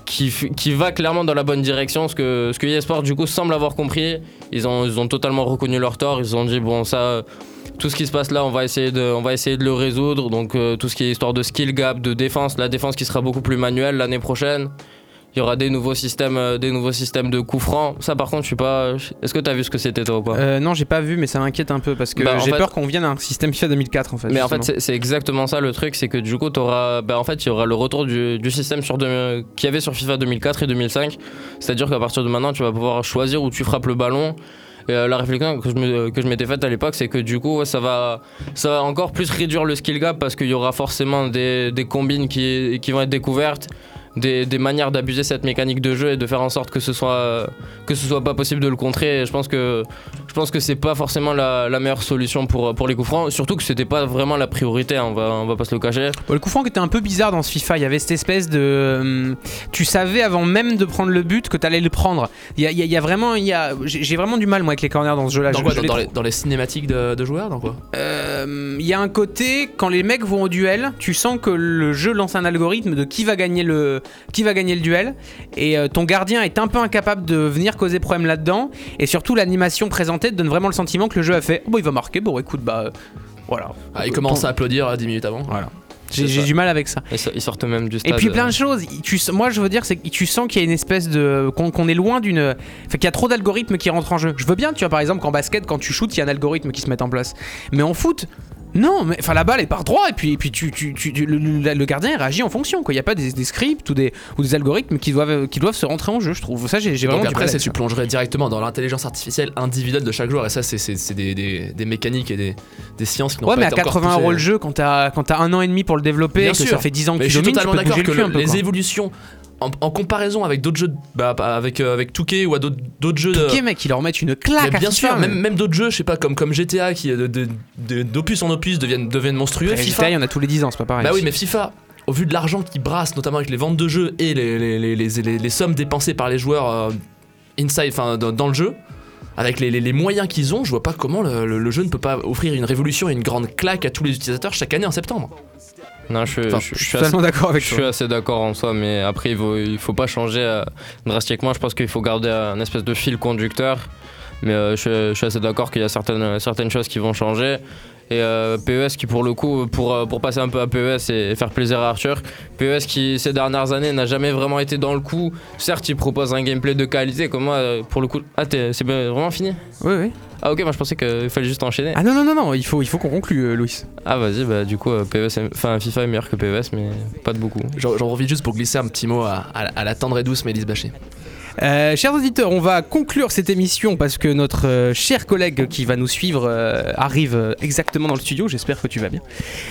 qui, va clairement dans la bonne direction. Ce que, ce que du coup semble avoir compris. Ils ont, ils ont totalement reconnu leur tort. Ils ont dit bon ça, tout ce qui se passe là, on va essayer de, on va essayer de le résoudre. Donc euh, tout ce qui est histoire de skill gap, de défense, la défense qui sera beaucoup plus manuelle l'année prochaine. Il y aura des nouveaux systèmes, euh, des nouveaux systèmes de coups francs. Ça par contre, je suis pas. Est-ce que tu as vu ce que c'était toi ou pas? Euh, non, j'ai pas vu, mais ça m'inquiète un peu parce que Bah, j'ai fait- peur qu'on vienne à un système FIFA 2004 en fait. Mais en fait, c'est exactement ça le truc, c'est que du coup, auras, bah, en fait, il y aura le retour du, du système sur deux- qu'il y avait sur FIFA 2004 et 2005. C'est-à-dire qu'à partir de maintenant, tu vas pouvoir choisir où tu frappes le ballon. Et euh, la réflexion que je me- que je m'étais faite à l'époque, c'est que du coup, ouais, ça, va, ça va encore plus réduire le skill gap parce qu'il y aura forcément des, des combines qui, qui vont être découvertes. Des, des manières d'abuser cette mécanique de jeu et de faire en sorte que ce soit que ce soit pas possible de le contrer et je pense que je pense que c'est pas forcément la, la meilleure solution pour, pour les coups francs surtout que c'était pas vraiment la priorité hein, on va on va pas se le cacher Bon, le coup franc était un peu bizarre dans ce FIFA. Il y avait cette espèce de. hum, tu savais avant même de prendre le but que t'allais le prendre. Il y a, il y a- y a vraiment. il y a- J'ai vraiment du mal moi avec les corners dans ce jeu-là. Dans Je- quoi je dans, les dans trouve- les, dans les cinématiques de, de joueurs Dans quoi Euh, Il y a un côté, quand les mecs vont au duel, tu sens que le jeu lance un algorithme de qui va gagner le, qui va gagner le duel. Et euh, ton gardien est un peu incapable de venir causer problème là-dedans. Et surtout, l'animation présentée te donne vraiment le sentiment que le jeu a fait. Oh, bon, il va marquer. Bon, écoute, bah. euh, voilà. ah, Ils commencent à applaudir euh, 10 minutes avant. Voilà. J'ai du mal avec ça. ils, so- ils sortent même du Et puis plein euh, de choses. Tu, moi, je veux dire, c'est que tu sens qu'il y a une espèce de qu'on qu'on est loin d'une, enfin qu'il y a trop d'algorithmes qui rentrent en jeu. Je veux bien, tu vois, par exemple, qu'en basket, quand tu shootes, il y a un algorithme qui se met en place. Mais en foot, Non, mais enfin la balle elle part droit et puis, et puis tu, tu, tu- tu- le, gardien réagit en fonction. quoi. Il n'y a pas des, des scripts ou des, ou des algorithmes qui doivent, qui doivent se rentrer en jeu, je trouve. Ça, j'ai vraiment Donc du après, mal tu plongerais directement dans l'intelligence artificielle individuelle de chaque joueur. Et ça, c'est- des, des- mécaniques et des, des sciences qui n'ont Ouais, pas mais à été encore 80 poussées. euros le jeu, quand t'as un an et demi pour le développer, Bien et que sûr. ça fait 10 ans que Mais tu je suis domines, totalement d'accord que le le- peu. les quoi. évolutions en, en comparaison avec d'autres jeux, bah, avec, euh, avec 2K ou à d'autres jeux. de- Ok, mec, ils leur mettent une claque Mais bien sûr, même, même d'autres jeux, je sais pas, comme, comme GTA qui euh, de- de- de- d'opus en opus deviennent, deviennent monstrueux. Après, FIFA, GTA, il y en a tous les 10 ans, c'est pas pareil. bah oui, mais FIFA, au vu de l'argent qui brasse, notamment avec les ventes de jeux et les, les, les, les- les- les sommes dépensées par les joueurs euh, inside, enfin dans, dans le jeu, avec les, les- les moyens qu'ils ont, je vois pas comment le, le- le jeu ne peut pas offrir une révolution et une grande claque à tous les utilisateurs chaque année en septembre. Non, je, Enfin, je- Je je suis assez, totalement d'accord avec je suis toi. assez d'accord en soi, mais après, il faut, il faut pas changer euh, drastiquement. Je pense qu'il faut garder un espèce de fil conducteur. Mais euh, je, je suis assez d'accord qu'il y a certaines, certaines choses qui vont changer. Et euh, PES qui, pour le coup, pour, euh, pour passer un peu à PES et faire plaisir à Arthur, PES qui, ces dernières années, n'a jamais vraiment été dans le coup. Certes, il propose un gameplay de qualité, comme moi, pour le coup. Ah, t'es- c'est vraiment fini? Oui, oui. Ah, ok, moi je pensais qu'il fallait juste enchaîner. Ah non, non, non, non, il faut, il faut qu'on conclue, euh, Louis. Ah, vas-y, bah du coup, euh, PES, est- enfin, FIFA est meilleur que PES, mais pas de beaucoup. J'en j'en profite juste pour glisser un petit mot à, à- à la tendre et douce Mélisse Bachet. Euh, chers auditeurs, on va conclure cette émission parce que notre euh, cher collègue qui va nous suivre euh, arrive exactement dans le studio. J'espère que tu vas bien.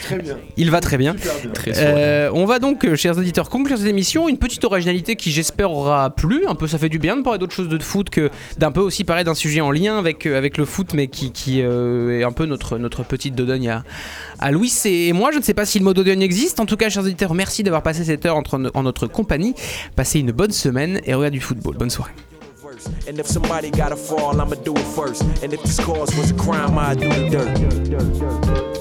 Très bien. Il va très bien. Bien. Très Euh, on va donc, euh, chers auditeurs, conclure cette émission. Une petite originalité qui, j'espère, aura plu. Un peu, ça fait du bien de parler d'autre chose de foot que d'un peu aussi parler d'un sujet en lien avec, euh, avec le foot, mais qui, qui euh, est un peu notre, notre petite dodogne à, à Louis et moi. Je ne sais pas si le mot dodogne existe. En tout cas, chers auditeurs, merci d'avoir passé cette heure entre, en notre compagnie. Passez une bonne semaine et regardez du football. Bonne soirée. And if somebody gotta fall, I'ma do it first. And if this cause was a crime, I'd do the dirt.